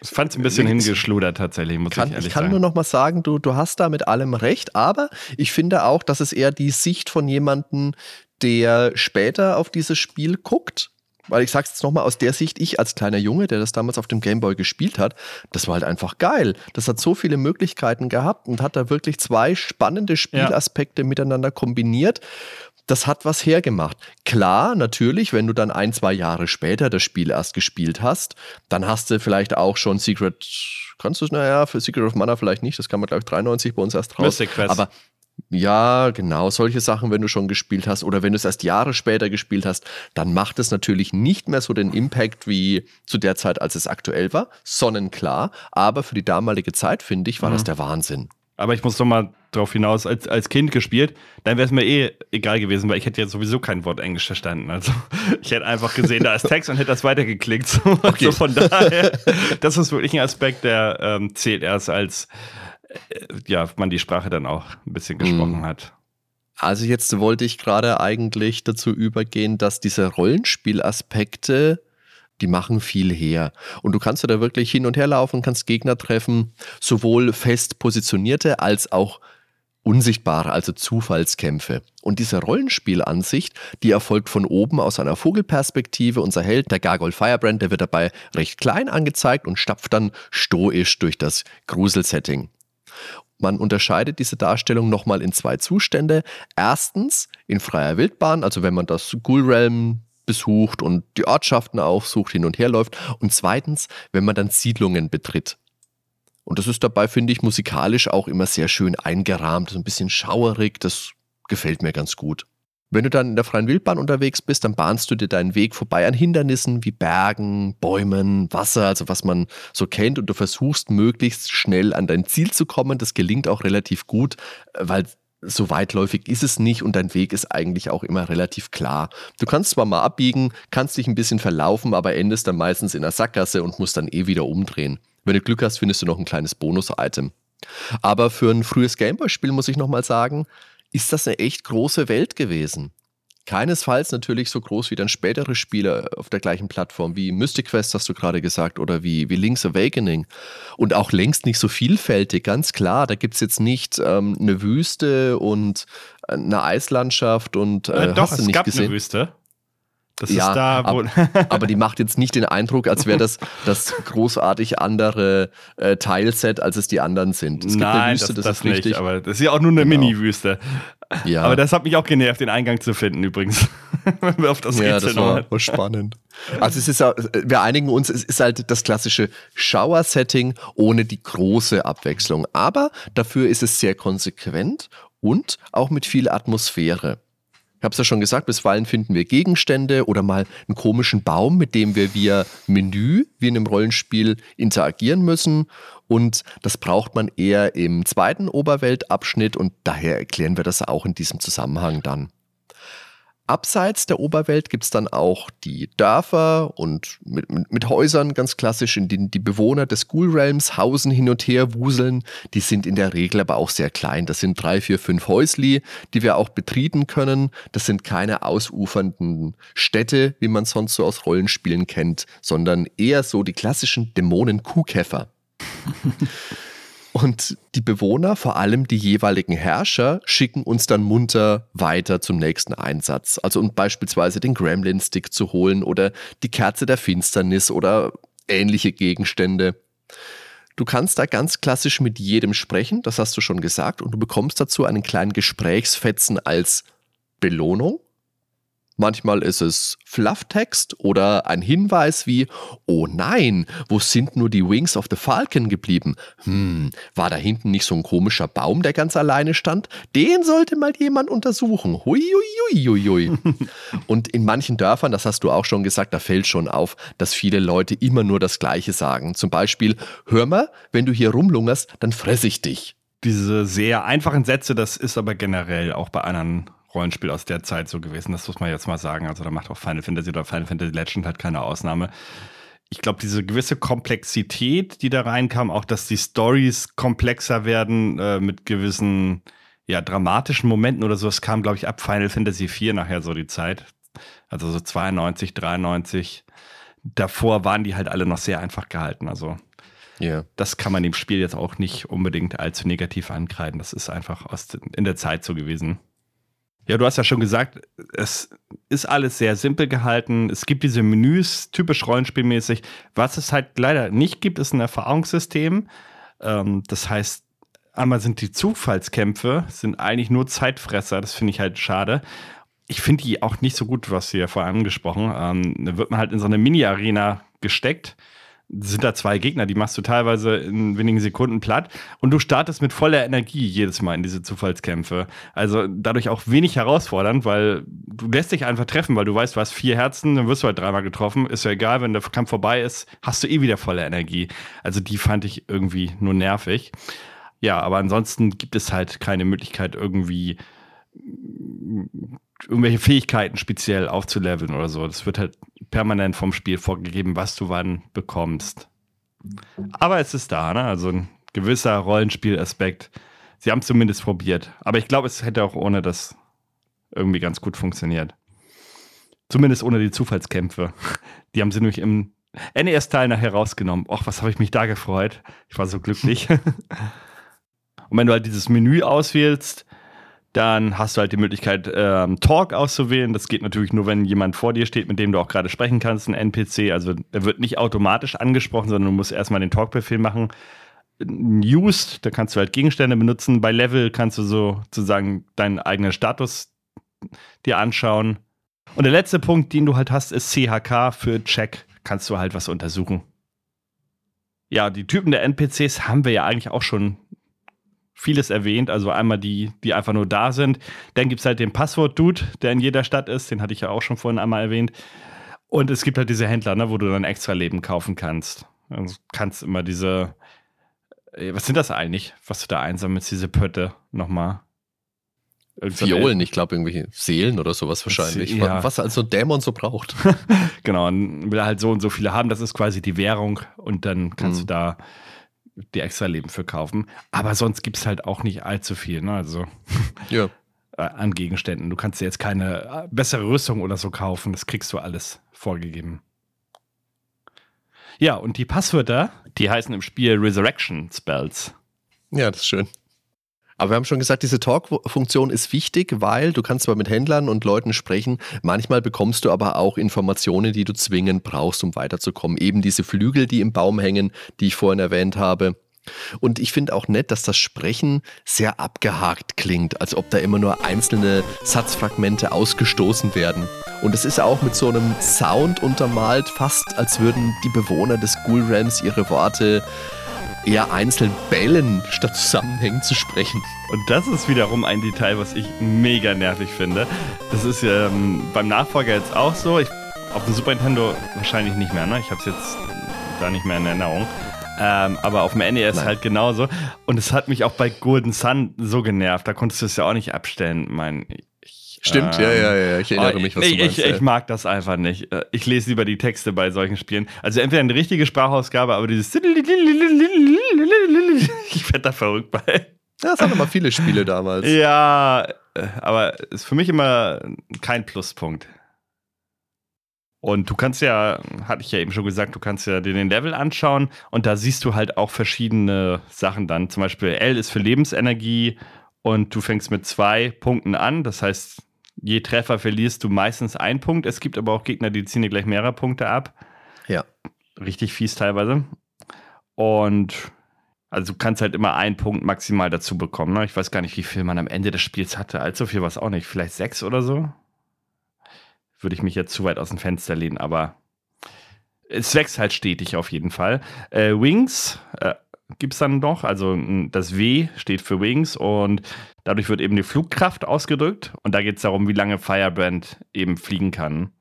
Ich fand es ein bisschen hingeschludert tatsächlich, muss kann, ich ehrlich Ich kann sagen. nur noch mal sagen, du, du hast da mit allem recht, aber ich finde auch, dass es eher die Sicht von jemandem, der später auf dieses Spiel guckt weil ich sag's jetzt nochmal aus der Sicht, ich als kleiner Junge, der das damals auf dem Gameboy gespielt hat, das war halt einfach geil. Das hat so viele Möglichkeiten gehabt und hat da wirklich zwei spannende Spielaspekte ja. miteinander kombiniert. Das hat was hergemacht. Klar, natürlich, wenn du dann ein, zwei Jahre später das Spiel erst gespielt hast, dann hast du vielleicht auch schon Secret kannst du es, naja, für Secret of Mana vielleicht nicht, das kann man, glaube ich, 93 bei uns erst raus. Mystic Quest. Aber ja, genau, solche Sachen, wenn du schon gespielt hast oder wenn du es erst Jahre später gespielt hast, dann macht es natürlich nicht mehr so den Impact wie zu der Zeit, als es aktuell war, sonnenklar. Aber für die damalige Zeit, finde ich, war mhm. das der Wahnsinn. Aber ich muss doch mal darauf hinaus, als, als Kind gespielt, dann wäre es mir eh egal gewesen, weil ich hätte ja sowieso kein Wort Englisch verstanden. Also [LAUGHS] ich hätte einfach gesehen, da ist Text und hätte das weitergeklickt. [LAUGHS] So, okay. so von daher, das ist wirklich ein Aspekt, der ähm, zählt erst als ja, man die Sprache dann auch ein bisschen gesprochen mhm. hat. Also jetzt wollte ich gerade eigentlich dazu übergehen, dass diese Rollenspielaspekte, die machen viel her. Und du kannst ja da wirklich hin und her laufen, kannst Gegner treffen, sowohl fest positionierte als auch unsichtbare, also Zufallskämpfe. Und diese Rollenspielansicht, die erfolgt von oben aus einer Vogelperspektive. Unser Held, der Gargoyle Firebrand, der wird dabei recht klein angezeigt und stapft dann stoisch durch das Gruselsetting. Man unterscheidet diese Darstellung nochmal in zwei Zustände. Erstens in freier Wildbahn, also wenn man das Ghoul Realm besucht und die Ortschaften aufsucht, hin und her läuft. Und zweitens, wenn man dann Siedlungen betritt. Und das ist dabei, finde ich, musikalisch auch immer sehr schön eingerahmt, so ein bisschen schauerig. Das gefällt mir ganz gut. Wenn du dann in der freien Wildbahn unterwegs bist, dann bahnst du dir deinen Weg vorbei an Hindernissen wie Bergen, Bäumen, Wasser, also was man so kennt und du versuchst möglichst schnell an dein Ziel zu kommen. Das gelingt auch relativ gut, weil so weitläufig ist es nicht und dein Weg ist eigentlich auch immer relativ klar. Du kannst zwar mal abbiegen, kannst dich ein bisschen verlaufen, aber endest dann meistens in der Sackgasse und musst dann eh wieder umdrehen. Wenn du Glück hast, findest du noch ein kleines Bonus-Item. Aber für ein frühes Gameboy-Spiel muss ich nochmal sagen, ist das eine echt große Welt gewesen. Keinesfalls natürlich so groß wie dann spätere Spiele auf der gleichen Plattform, wie Mystic Quest hast du gerade gesagt, oder wie, wie Link's Awakening. Und auch längst nicht so vielfältig, ganz klar. Da gibt es jetzt nicht ähm, eine Wüste und eine Eislandschaft und äh, äh, Doch, es gab gesehen? eine Wüste. Das Ja, ist da, wo. [LAUGHS] aber die macht jetzt nicht den Eindruck, als wäre das das großartig andere äh, Teilset, als es die anderen sind. Es gibt eine Nein, Wüste, das, das, das ist nicht, richtig. aber das ist ja auch nur eine Genau. Mini-Wüste. ja, Aber das hat mich auch genervt, den Eingang zu finden, übrigens. [LAUGHS] Wenn wir auf das ja, Rätsel das war, war spannend. Also es ist ja, wir einigen uns, es ist halt das klassische Shower-Setting ohne die große Abwechslung. Aber dafür ist es sehr konsequent und auch mit viel Atmosphäre. Ich habe es ja schon gesagt, bisweilen finden wir Gegenstände oder mal einen komischen Baum, mit dem wir via Menü, wie in einem Rollenspiel, interagieren müssen. Und das braucht man eher im zweiten Oberweltabschnitt und daher erklären wir das auch in diesem Zusammenhang dann. Abseits der Oberwelt gibt es dann auch die Dörfer und mit, mit, Häusern ganz klassisch, in denen die Bewohner des School Realms hausen, hin und her wuseln. Die sind in der Regel aber auch sehr klein. Das sind drei, vier, fünf Häusli, die wir auch betreten können. Das sind keine ausufernden Städte, wie man sonst so aus Rollenspielen kennt, sondern eher so die klassischen Dämonen-Kuhkäfer. [LAUGHS] Und die Bewohner, vor allem die jeweiligen Herrscher, schicken uns dann munter weiter zum nächsten Einsatz. Also um beispielsweise den Gremlin-Stick zu holen oder die Kerze der Finsternis oder ähnliche Gegenstände. Du kannst da ganz klassisch mit jedem sprechen, das hast du schon gesagt, und du bekommst dazu einen kleinen Gesprächsfetzen als Belohnung. Manchmal ist es Flufftext oder ein Hinweis wie, oh nein, wo sind nur die Wings of the Falcon geblieben? Hm, war da hinten nicht so ein komischer Baum, der ganz alleine stand? Den sollte mal jemand untersuchen. Hui, hui, hui, hui. [LAUGHS] Und in manchen Dörfern, das hast du auch schon gesagt, da fällt schon auf, dass viele Leute immer nur das Gleiche sagen. Zum Beispiel, hör mal, wenn du hier rumlungerst, dann fress ich dich. Diese sehr einfachen Sätze, das ist aber generell auch bei anderen Rollenspielen aus der Zeit so gewesen. Das muss man jetzt mal sagen. Also da macht auch Final Fantasy oder Final Fantasy Legend halt keine Ausnahme. Ich glaube, diese gewisse Komplexität, die da reinkam, auch dass die Stories komplexer werden äh, mit gewissen ja, dramatischen Momenten oder so, das kam, glaube ich, ab Final Fantasy IV nachher so die Zeit. Also so 92, 93. Davor waren die halt alle noch sehr einfach gehalten. Also Ja. das kann man dem Spiel jetzt auch nicht unbedingt allzu negativ ankreiden. Das ist einfach aus, in der Zeit so gewesen. Ja, du hast ja schon gesagt, es ist alles sehr simpel gehalten. Es gibt diese Menüs, typisch rollenspielmäßig. Was es halt leider nicht gibt, ist ein Erfahrungssystem. Ähm, das heißt, einmal sind die Zufallskämpfe, sind eigentlich nur Zeitfresser. Das finde ich halt schade. Ich finde die auch nicht so gut, was hier vorher angesprochen. Ähm, da wird man halt in so eine Mini-Arena gesteckt sind da zwei Gegner, die machst du teilweise in wenigen Sekunden platt und du startest mit voller Energie jedes Mal in diese Zufallskämpfe. Also dadurch auch wenig herausfordernd, weil du lässt dich einfach treffen, weil du weißt, du hast vier Herzen, dann wirst du halt dreimal getroffen. Ist ja egal, wenn der Kampf vorbei ist, hast du eh wieder volle Energie. Also die fand ich irgendwie nur nervig. Ja, aber ansonsten gibt es halt keine Möglichkeit, irgendwie irgendwelche Fähigkeiten speziell aufzuleveln oder so. Das wird halt permanent vom Spiel vorgegeben, was du wann bekommst. Aber es ist da, ne? Also ein gewisser Rollenspielaspekt. Sie haben es zumindest probiert. Aber ich glaube, es hätte auch ohne das irgendwie ganz gut funktioniert. Zumindest ohne die Zufallskämpfe. [LAUGHS] Die haben sie nämlich im NES-Teil nachher rausgenommen. Och, was habe ich mich da gefreut. Ich war so glücklich. [LAUGHS] Und wenn du halt dieses Menü auswählst, dann hast du halt die Möglichkeit, ähm, Talk auszuwählen. Das geht natürlich nur, wenn jemand vor dir steht, mit dem du auch gerade sprechen kannst, ein NPC. Also er wird nicht automatisch angesprochen, sondern du musst erstmal den Talk-Befehl machen. Used, da kannst du halt Gegenstände benutzen. Bei Level kannst du so sozusagen deinen eigenen Status dir anschauen. Und der letzte Punkt, den du halt hast, ist CHK für Check. Kannst du halt was untersuchen. Ja, die Typen der NPCs haben wir ja eigentlich auch schon vieles erwähnt. Also einmal die, die einfach nur da sind. Dann gibt es halt den Passwort-Dude, der in jeder Stadt ist. Den hatte ich ja auch schon vorhin einmal erwähnt. Und es gibt halt diese Händler, ne, wo du dann extra Leben kaufen kannst. Also du kannst immer diese. äh, Was sind das eigentlich, was du da einsammelst, diese Pötte nochmal? Violen, ich glaube, irgendwelche Seelen oder sowas wahrscheinlich. Ja. Was also ein Dämon so braucht. [LAUGHS] Genau, und will halt so und so viele haben. Das ist quasi die Währung und dann kannst Mhm. du da die extra Leben für kaufen. Aber sonst gibt es halt auch nicht allzu viel, ne? Also [LAUGHS] ja. äh, an Gegenständen. Du kannst dir jetzt keine äh, bessere Rüstung oder so kaufen. Das kriegst du alles vorgegeben. Ja, und die Passwörter, die heißen im Spiel Resurrection Spells. Ja, das ist schön. Aber wir haben schon gesagt, diese Talk-Funktion ist wichtig, weil du kannst zwar mit Händlern und Leuten sprechen, manchmal bekommst du aber auch Informationen, die du zwingend brauchst, um weiterzukommen. Eben diese Flügel, die im Baum hängen, die ich vorhin erwähnt habe. Und ich finde auch nett, dass das Sprechen sehr abgehakt klingt, als ob da immer nur einzelne Satzfragmente ausgestoßen werden. Und es ist auch mit so einem Sound untermalt, fast als würden die Bewohner des Ghoul Realms ihre Worte eher einzeln bellen, statt zusammenhängend zu sprechen. Und das ist wiederum ein Detail, was ich mega nervig finde. Das ist ähm, beim Nachfolger jetzt auch so. Ich, auf dem Super Nintendo wahrscheinlich nicht mehr, ne? Ich habe es jetzt da nicht mehr in Erinnerung. Ähm, aber auf dem NES Nein. halt genauso. Und es hat mich auch bei Golden Sun so genervt. Da konntest du es ja auch nicht abstellen. Mein, Stimmt, ähm, ja, ja, ja. Ich erinnere mich, was ich, du meinst. Ich, ich, mag das einfach nicht. Äh, ich lese lieber die Texte bei solchen Spielen. Also entweder eine richtige Sprachausgabe, aber dieses [LAUGHS] ich werde da verrückt bei. Ja, das hatten immer viele Spiele damals. [LAUGHS] Ja, äh, aber ist für mich immer kein Pluspunkt. Und du kannst ja, hatte ich ja eben schon gesagt, du kannst ja dir den Level anschauen und da siehst du halt auch verschiedene Sachen dann. Zum Beispiel L ist für Lebensenergie und du fängst mit zwei Punkten an. Das heißt, je Treffer verlierst du meistens einen Punkt. Es gibt aber auch Gegner, die ziehen dir gleich mehrere Punkte ab. Ja. Richtig fies teilweise. Und also du kannst halt immer einen Punkt maximal dazu bekommen. Ne? Ich weiß gar nicht, wie viel man am Ende des Spiels hatte. Allzu viel war es auch nicht. Vielleicht sechs oder so. Würde ich mich jetzt zu weit aus dem Fenster lehnen, aber es wächst halt stetig auf jeden Fall. Äh, Wings äh, gibt es dann noch. Also das W steht für Wings und dadurch wird eben die Flugkraft ausgedrückt. Und da geht es darum, wie lange Firebrand eben fliegen kann.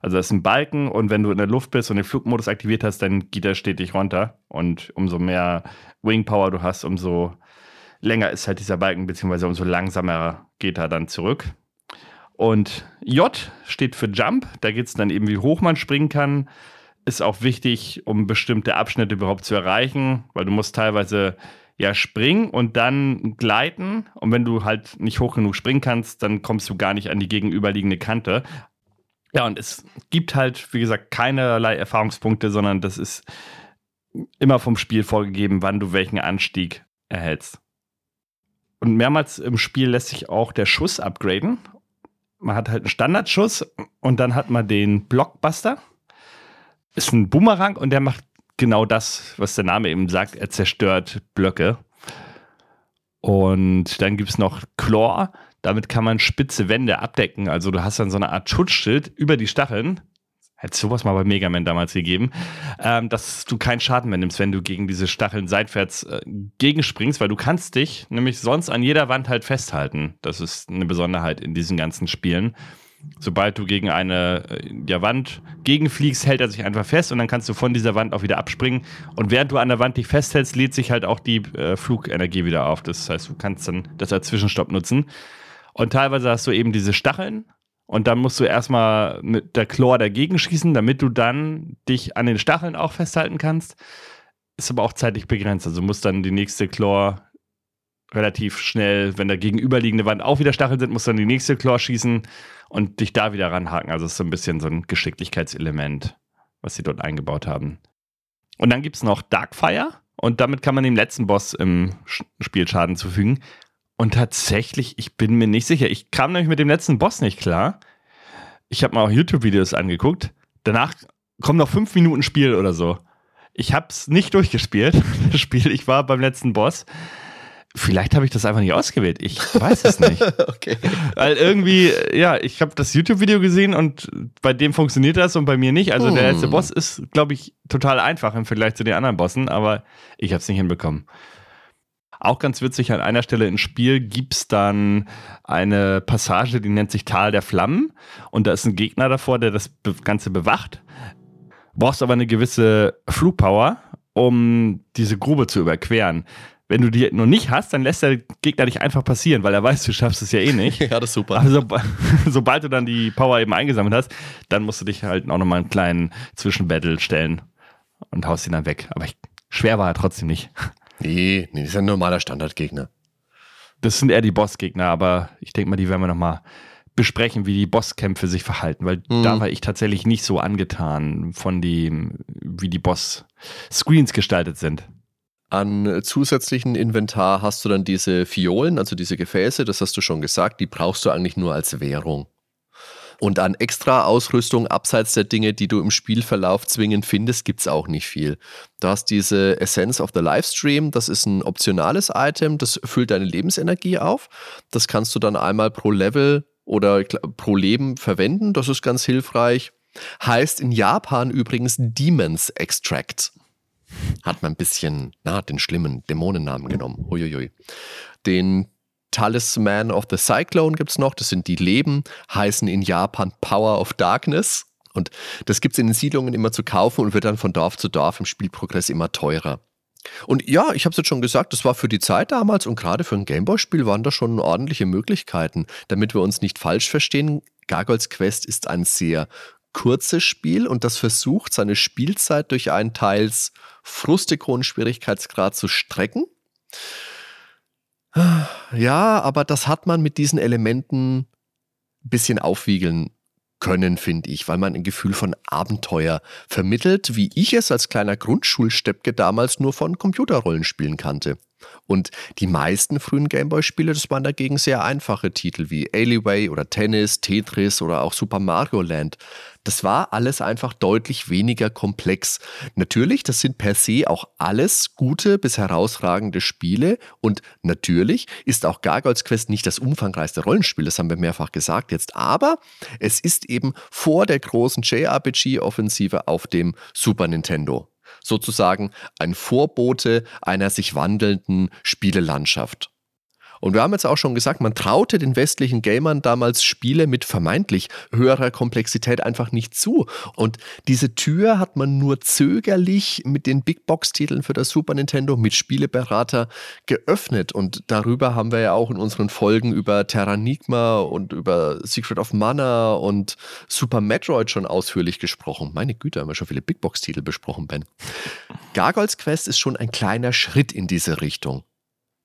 Also das ist ein Balken und wenn du in der Luft bist und den Flugmodus aktiviert hast, dann geht er stetig runter. Und umso mehr Wing Power du hast, umso länger ist halt dieser Balken, beziehungsweise umso langsamer geht er dann zurück. Und J steht für Jump. Da geht es dann eben, wie hoch man springen kann ist auch wichtig, um bestimmte Abschnitte überhaupt zu erreichen, weil du musst teilweise ja springen und dann gleiten. Und wenn du halt nicht hoch genug springen kannst, dann kommst du gar nicht an die gegenüberliegende Kante. Ja, und es gibt halt, wie gesagt, keinerlei Erfahrungspunkte, sondern das ist immer vom Spiel vorgegeben, wann du welchen Anstieg erhältst. Und mehrmals im Spiel lässt sich auch der Schuss upgraden. Man hat halt einen Standardschuss und dann hat man den Blockbuster ist ein Boomerang und der macht genau das, was der Name eben sagt. Er zerstört Blöcke. Und dann gibt es noch Chlor. Damit kann man spitze Wände abdecken. Also du hast dann so eine Art Schutzschild über die Stacheln. Hätte sowas mal bei Mega Man damals gegeben, ähm, dass du keinen Schaden mehr nimmst, wenn du gegen diese Stacheln seitwärts äh, gegenspringst, weil du kannst dich nämlich sonst an jeder Wand halt festhalten. Das ist eine Besonderheit in diesen ganzen Spielen. Sobald du gegen eine äh, ja, Wand gegenfliegst, hält er sich einfach fest und dann kannst du von dieser Wand auch wieder abspringen. Und während du an der Wand dich festhältst, lädt sich halt auch die äh, Flugenergie wieder auf. Das heißt, du kannst dann das als Zwischenstopp nutzen. Und teilweise hast du eben diese Stacheln und dann musst du erstmal mit der Chlor dagegen schießen, damit du dann dich an den Stacheln auch festhalten kannst. Ist aber auch zeitlich begrenzt. Also musst dann die nächste Chlor relativ schnell, wenn da gegenüberliegende Wand auch wieder Stacheln sind, musst du dann die nächste Chlor schießen und dich da wieder ranhaken. Also es ist so ein bisschen so ein Geschicklichkeitselement, was sie dort eingebaut haben. Und dann gibt es noch Darkfire und damit kann man dem letzten Boss im Spiel Schaden zufügen. Und tatsächlich, ich bin mir nicht sicher. Ich kam nämlich mit dem letzten Boss nicht klar. Ich habe mir auch YouTube-Videos angeguckt. Danach kommen noch fünf Minuten Spiel oder so. Ich habe es nicht durchgespielt, [LAUGHS] das Spiel. Ich war beim letzten Boss. Vielleicht habe ich das einfach nicht ausgewählt. Ich weiß es nicht. [LAUGHS] okay. Weil irgendwie, ja, ich habe das YouTube-Video gesehen und bei dem funktioniert das und bei mir nicht. Also hm. der letzte Boss ist, glaube ich, total einfach im Vergleich zu den anderen Bossen, aber ich habe es nicht hinbekommen. Auch ganz witzig, an einer Stelle im Spiel gibt es dann eine Passage, die nennt sich Tal der Flammen. Und da ist ein Gegner davor, der das Ganze bewacht. Brauchst aber eine gewisse Flugpower, um diese Grube zu überqueren wenn du die noch nicht hast, dann lässt der Gegner dich einfach passieren, weil er weiß, du schaffst es ja eh nicht. [LAUGHS] ja, das ist super. Also, [LAUGHS] sobald du dann die Power eben eingesammelt hast, dann musst du dich halt auch nochmal einen kleinen Zwischenbattle stellen und haust ihn dann weg. Aber ich, schwer war er trotzdem nicht. Nee, nee, das ist ein normaler Standardgegner. Das sind eher die Bossgegner, aber ich denke mal, die werden wir nochmal besprechen, wie die Bosskämpfe sich verhalten, weil mhm. da war ich tatsächlich nicht so angetan von dem, wie die Boss-Screens gestaltet sind. An zusätzlichen Inventar hast du dann diese Fiolen, also diese Gefäße, das hast du schon gesagt, die brauchst du eigentlich nur als Währung. Und an extra Ausrüstung abseits der Dinge, die du im Spielverlauf zwingend findest, gibt es auch nicht viel. Du hast diese Essence of the Livestream, das ist ein optionales Item, das füllt deine Lebensenergie auf. Das kannst du dann einmal pro Level oder pro Leben verwenden, das ist ganz hilfreich. Heißt in Japan übrigens Demons Extract hat man ein bisschen, na, den schlimmen Dämonennamen genommen. Uiuiui. Den Talisman of the Cyclone gibt es noch, das sind die Leben, heißen in Japan Power of Darkness. Und das gibt es in den Siedlungen immer zu kaufen und wird dann von Dorf zu Dorf im Spielprogress immer teurer. Und ja, ich habe es jetzt schon gesagt, das war für die Zeit damals und gerade für ein Gameboy-Spiel waren da schon ordentliche Möglichkeiten. Damit wir uns nicht falsch verstehen, Gargoyles Quest ist ein sehr kurzes Spiel und das versucht, seine Spielzeit durch einen teils frustig hohen Schwierigkeitsgrad zu strecken. Ja, aber das hat man mit diesen Elementen ein bisschen aufwiegeln können, finde ich, weil man ein Gefühl von Abenteuer vermittelt, wie ich es als kleiner Grundschulsteppke damals nur von Computerrollenspielen kannte. Und die meisten frühen Gameboy-Spiele, das waren dagegen sehr einfache Titel wie Alleyway oder Tennis, Tetris oder auch Super Mario Land. Das war alles einfach deutlich weniger komplex. Natürlich, das sind per se auch alles gute bis herausragende Spiele und natürlich ist auch Gargoyles Quest nicht das umfangreichste Rollenspiel, das haben wir mehrfach gesagt jetzt, aber es ist eben vor der großen JRPG-Offensive auf dem Super Nintendo sozusagen ein Vorbote einer sich wandelnden Spielelandschaft. Und wir haben jetzt auch schon gesagt, man traute den westlichen Gamern damals Spiele mit vermeintlich höherer Komplexität einfach nicht zu. Und diese Tür hat man nur zögerlich mit den Big Box-Titeln für das Super Nintendo mit Spieleberater geöffnet. Und darüber haben wir ja auch in unseren Folgen über Terranigma und über Secret of Mana und Super Metroid schon ausführlich gesprochen. Meine Güte, haben wir schon viele Big Box-Titel besprochen, Ben. Gargoyles Quest ist schon ein kleiner Schritt in diese Richtung.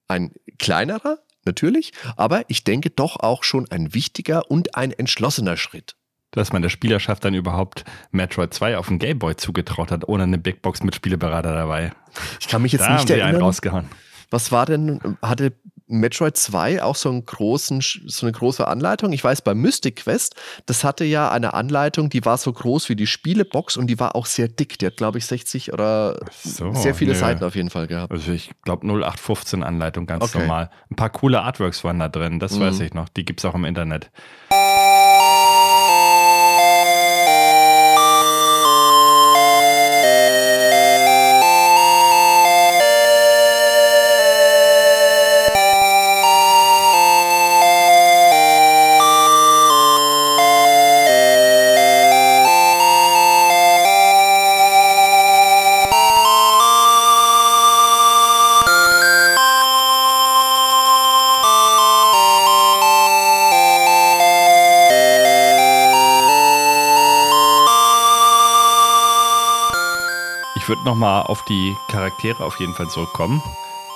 Ein kleinerer, natürlich, aber ich denke doch auch schon ein wichtiger und ein entschlossener Schritt. Dass man der Spielerschaft dann überhaupt Metroid 2 auf den Gameboy zugetraut hat, ohne eine Big Box mit Spieleberater dabei. Ich kann mich jetzt da nicht haben erinnern. einen rausgehauen. Was war denn, hatte Metroid 2 auch so, einen großen, so eine große Anleitung? Ich weiß, bei Mystic Quest, das hatte ja eine Anleitung, die war so groß wie die Spielebox und die war auch sehr dick. Die hat, glaube ich, 60 oder So, sehr viele nö. Seiten auf jeden Fall gehabt. Also ich glaube 0815 Anleitung, ganz Okay. normal. Ein paar coole Artworks waren da drin, das Mhm. weiß ich noch. Die gibt es auch im Internet. Nochmal auf die Charaktere auf jeden Fall zurückkommen.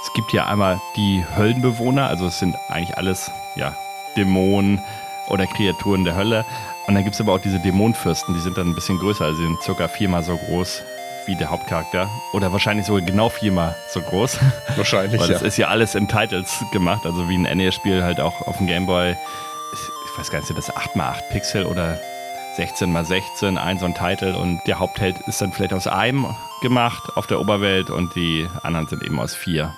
Es gibt ja einmal die Höllenbewohner, also es sind eigentlich alles ja, Dämonen oder Kreaturen der Hölle. Und dann gibt es aber auch diese Dämonenfürsten, die sind dann ein bisschen größer, also sind circa viermal so groß wie der Hauptcharakter. Oder wahrscheinlich sogar genau viermal so groß. Wahrscheinlich, [LAUGHS] Weil das ist ja alles in Titles gemacht, also wie ein NES-Spiel halt auch auf dem Gameboy. Ich weiß gar nicht, sind das 8x8 Pixel oder 16x16, ein so ein Titel und der Hauptheld ist dann vielleicht aus einem gemacht auf der Oberwelt und die anderen sind eben aus vier.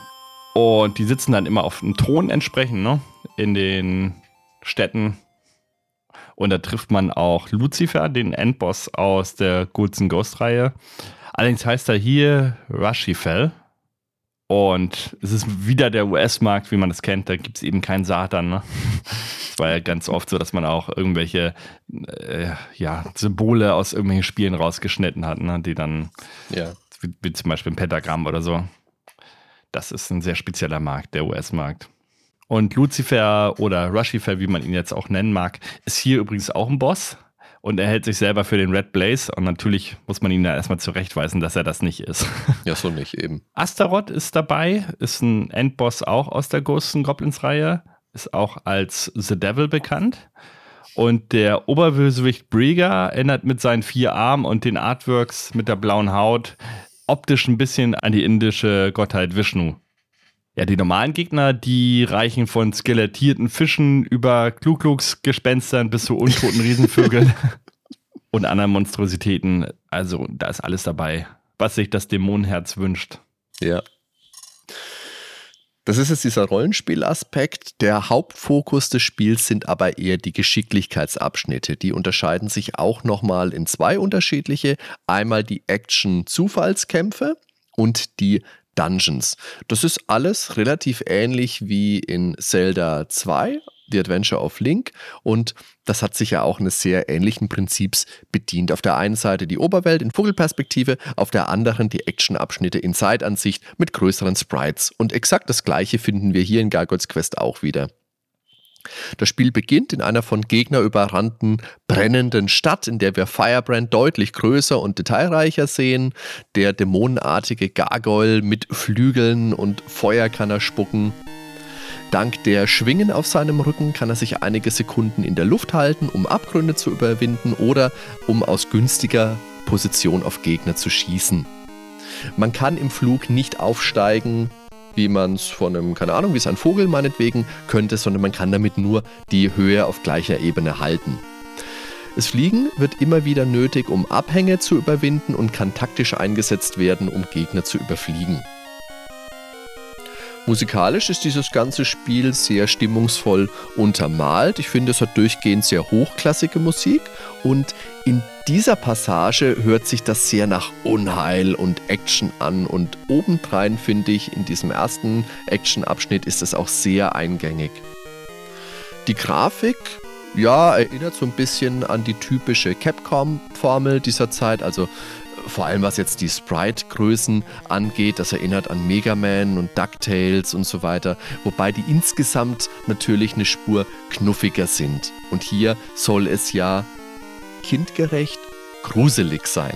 Und die sitzen dann immer auf einem Thron entsprechend, ne? In den Städten. Und da trifft man auch Lucifer, den Endboss aus der Ghouls Ghost-Reihe. Allerdings heißt er hier Rushifel. Und es ist wieder der US-Markt, wie man das kennt. Da gibt es eben keinen Satan. Ne? Es [LAUGHS] war ja ganz oft so, dass man auch irgendwelche äh, ja, Symbole aus irgendwelchen Spielen rausgeschnitten hat, ne? die dann, Ja. wie, wie zum Beispiel ein Pentagramm oder so. Das ist ein sehr spezieller Markt, der US-Markt. Und Lucifer oder Rushifer, wie man ihn jetzt auch nennen mag, ist hier übrigens auch ein Boss. Und er hält sich selber für den Red Blaze. Und natürlich muss man ihn da erstmal zurechtweisen, dass er das nicht ist. [LAUGHS] ja, so nicht eben. Astaroth ist dabei, ist ein Endboss auch aus der Ghosts Goblins Reihe, ist auch als The Devil bekannt. Und der Oberbösewicht Briga erinnert mit seinen vier Armen und den Artworks mit der blauen Haut optisch ein bisschen an die indische Gottheit Vishnu. Ja, die normalen Gegner, die reichen von skelettierten Fischen über Kluglugs-Gespenstern bis zu untoten [LAUGHS] Riesenvögeln [LAUGHS] und anderen Monstrositäten. Also da ist alles dabei, was sich das Dämonenherz wünscht. Ja. Das ist jetzt dieser Rollenspielaspekt. Der Hauptfokus des Spiels sind aber eher die Geschicklichkeitsabschnitte. Die unterscheiden sich auch nochmal in zwei unterschiedliche. Einmal die Action-Zufallskämpfe und die Dungeons. Das ist alles relativ ähnlich wie in Zelda 2, The Adventure of Link. Und das hat sich ja auch eines sehr ähnlichen Prinzips bedient. Auf der einen Seite die Oberwelt in Vogelperspektive, auf der anderen die Actionabschnitte in Zeitansicht mit größeren Sprites. Und exakt das gleiche finden wir hier in Gargoyles Quest auch wieder. Das Spiel beginnt in einer von Gegner überrannten, brennenden Stadt, in der wir Firebrand deutlich größer und detailreicher sehen. Der dämonenartige Gargoyle mit Flügeln und Feuer kann er spucken. Dank der Schwingen auf seinem Rücken kann er sich einige Sekunden in der Luft halten, um Abgründe zu überwinden oder um aus günstiger Position auf Gegner zu schießen. Man kann im Flug nicht aufsteigen, wie man es von einem, keine Ahnung, wie es ein Vogel meinetwegen könnte, sondern man kann damit nur die Höhe auf gleicher Ebene halten. Das Fliegen wird immer wieder nötig, um Abhänge zu überwinden und kann taktisch eingesetzt werden, um Gegner zu überfliegen. Musikalisch ist dieses ganze Spiel sehr stimmungsvoll untermalt. Ich finde, es hat durchgehend sehr hochklassige Musik und in dieser Passage hört sich das sehr nach Unheil und Action an und obendrein finde ich, in diesem ersten Action-Abschnitt ist es auch sehr eingängig. Die Grafik ja, erinnert so ein bisschen an die typische Capcom-Formel dieser Zeit, also vor allem was jetzt die Sprite-Größen angeht, das erinnert an Mega Man und DuckTales und so weiter, wobei die insgesamt natürlich eine Spur knuffiger sind. Und hier soll es ja kindgerecht gruselig sein.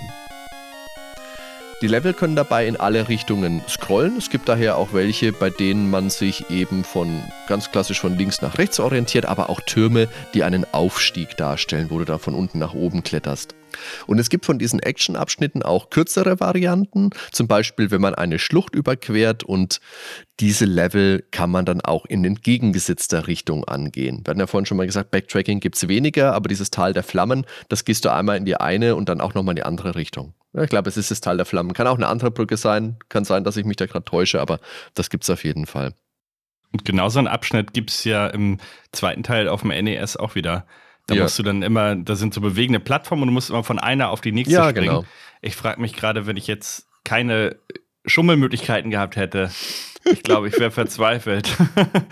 Die Level können dabei in alle Richtungen scrollen. Es gibt daher auch welche, bei denen man sich eben von ganz klassisch von links nach rechts orientiert, aber auch Türme, die einen Aufstieg darstellen, wo du da von unten nach oben kletterst. Und es gibt von diesen Action-Abschnitten auch kürzere Varianten, zum Beispiel wenn man eine Schlucht überquert und diese Level kann man dann auch in entgegengesetzter Richtung angehen. Wir hatten ja vorhin schon mal gesagt, Backtracking gibt es weniger, aber dieses Tal der Flammen, das gehst du einmal in die eine und dann auch nochmal in die andere Richtung. Ja, ich glaube, es ist das Tal der Flammen. Kann auch eine andere Brücke sein, kann sein, dass ich mich da gerade täusche, aber das gibt es auf jeden Fall. Und genau so einen Abschnitt gibt es ja im zweiten Teil auf dem NES auch wieder. Da ja. musst du dann immer, da sind so bewegende Plattformen und du musst immer von einer auf die nächste ja, springen. Genau. Ich frage mich gerade, wenn ich jetzt keine Schummelmöglichkeiten gehabt hätte, ich glaube, ich wäre [LAUGHS] verzweifelt.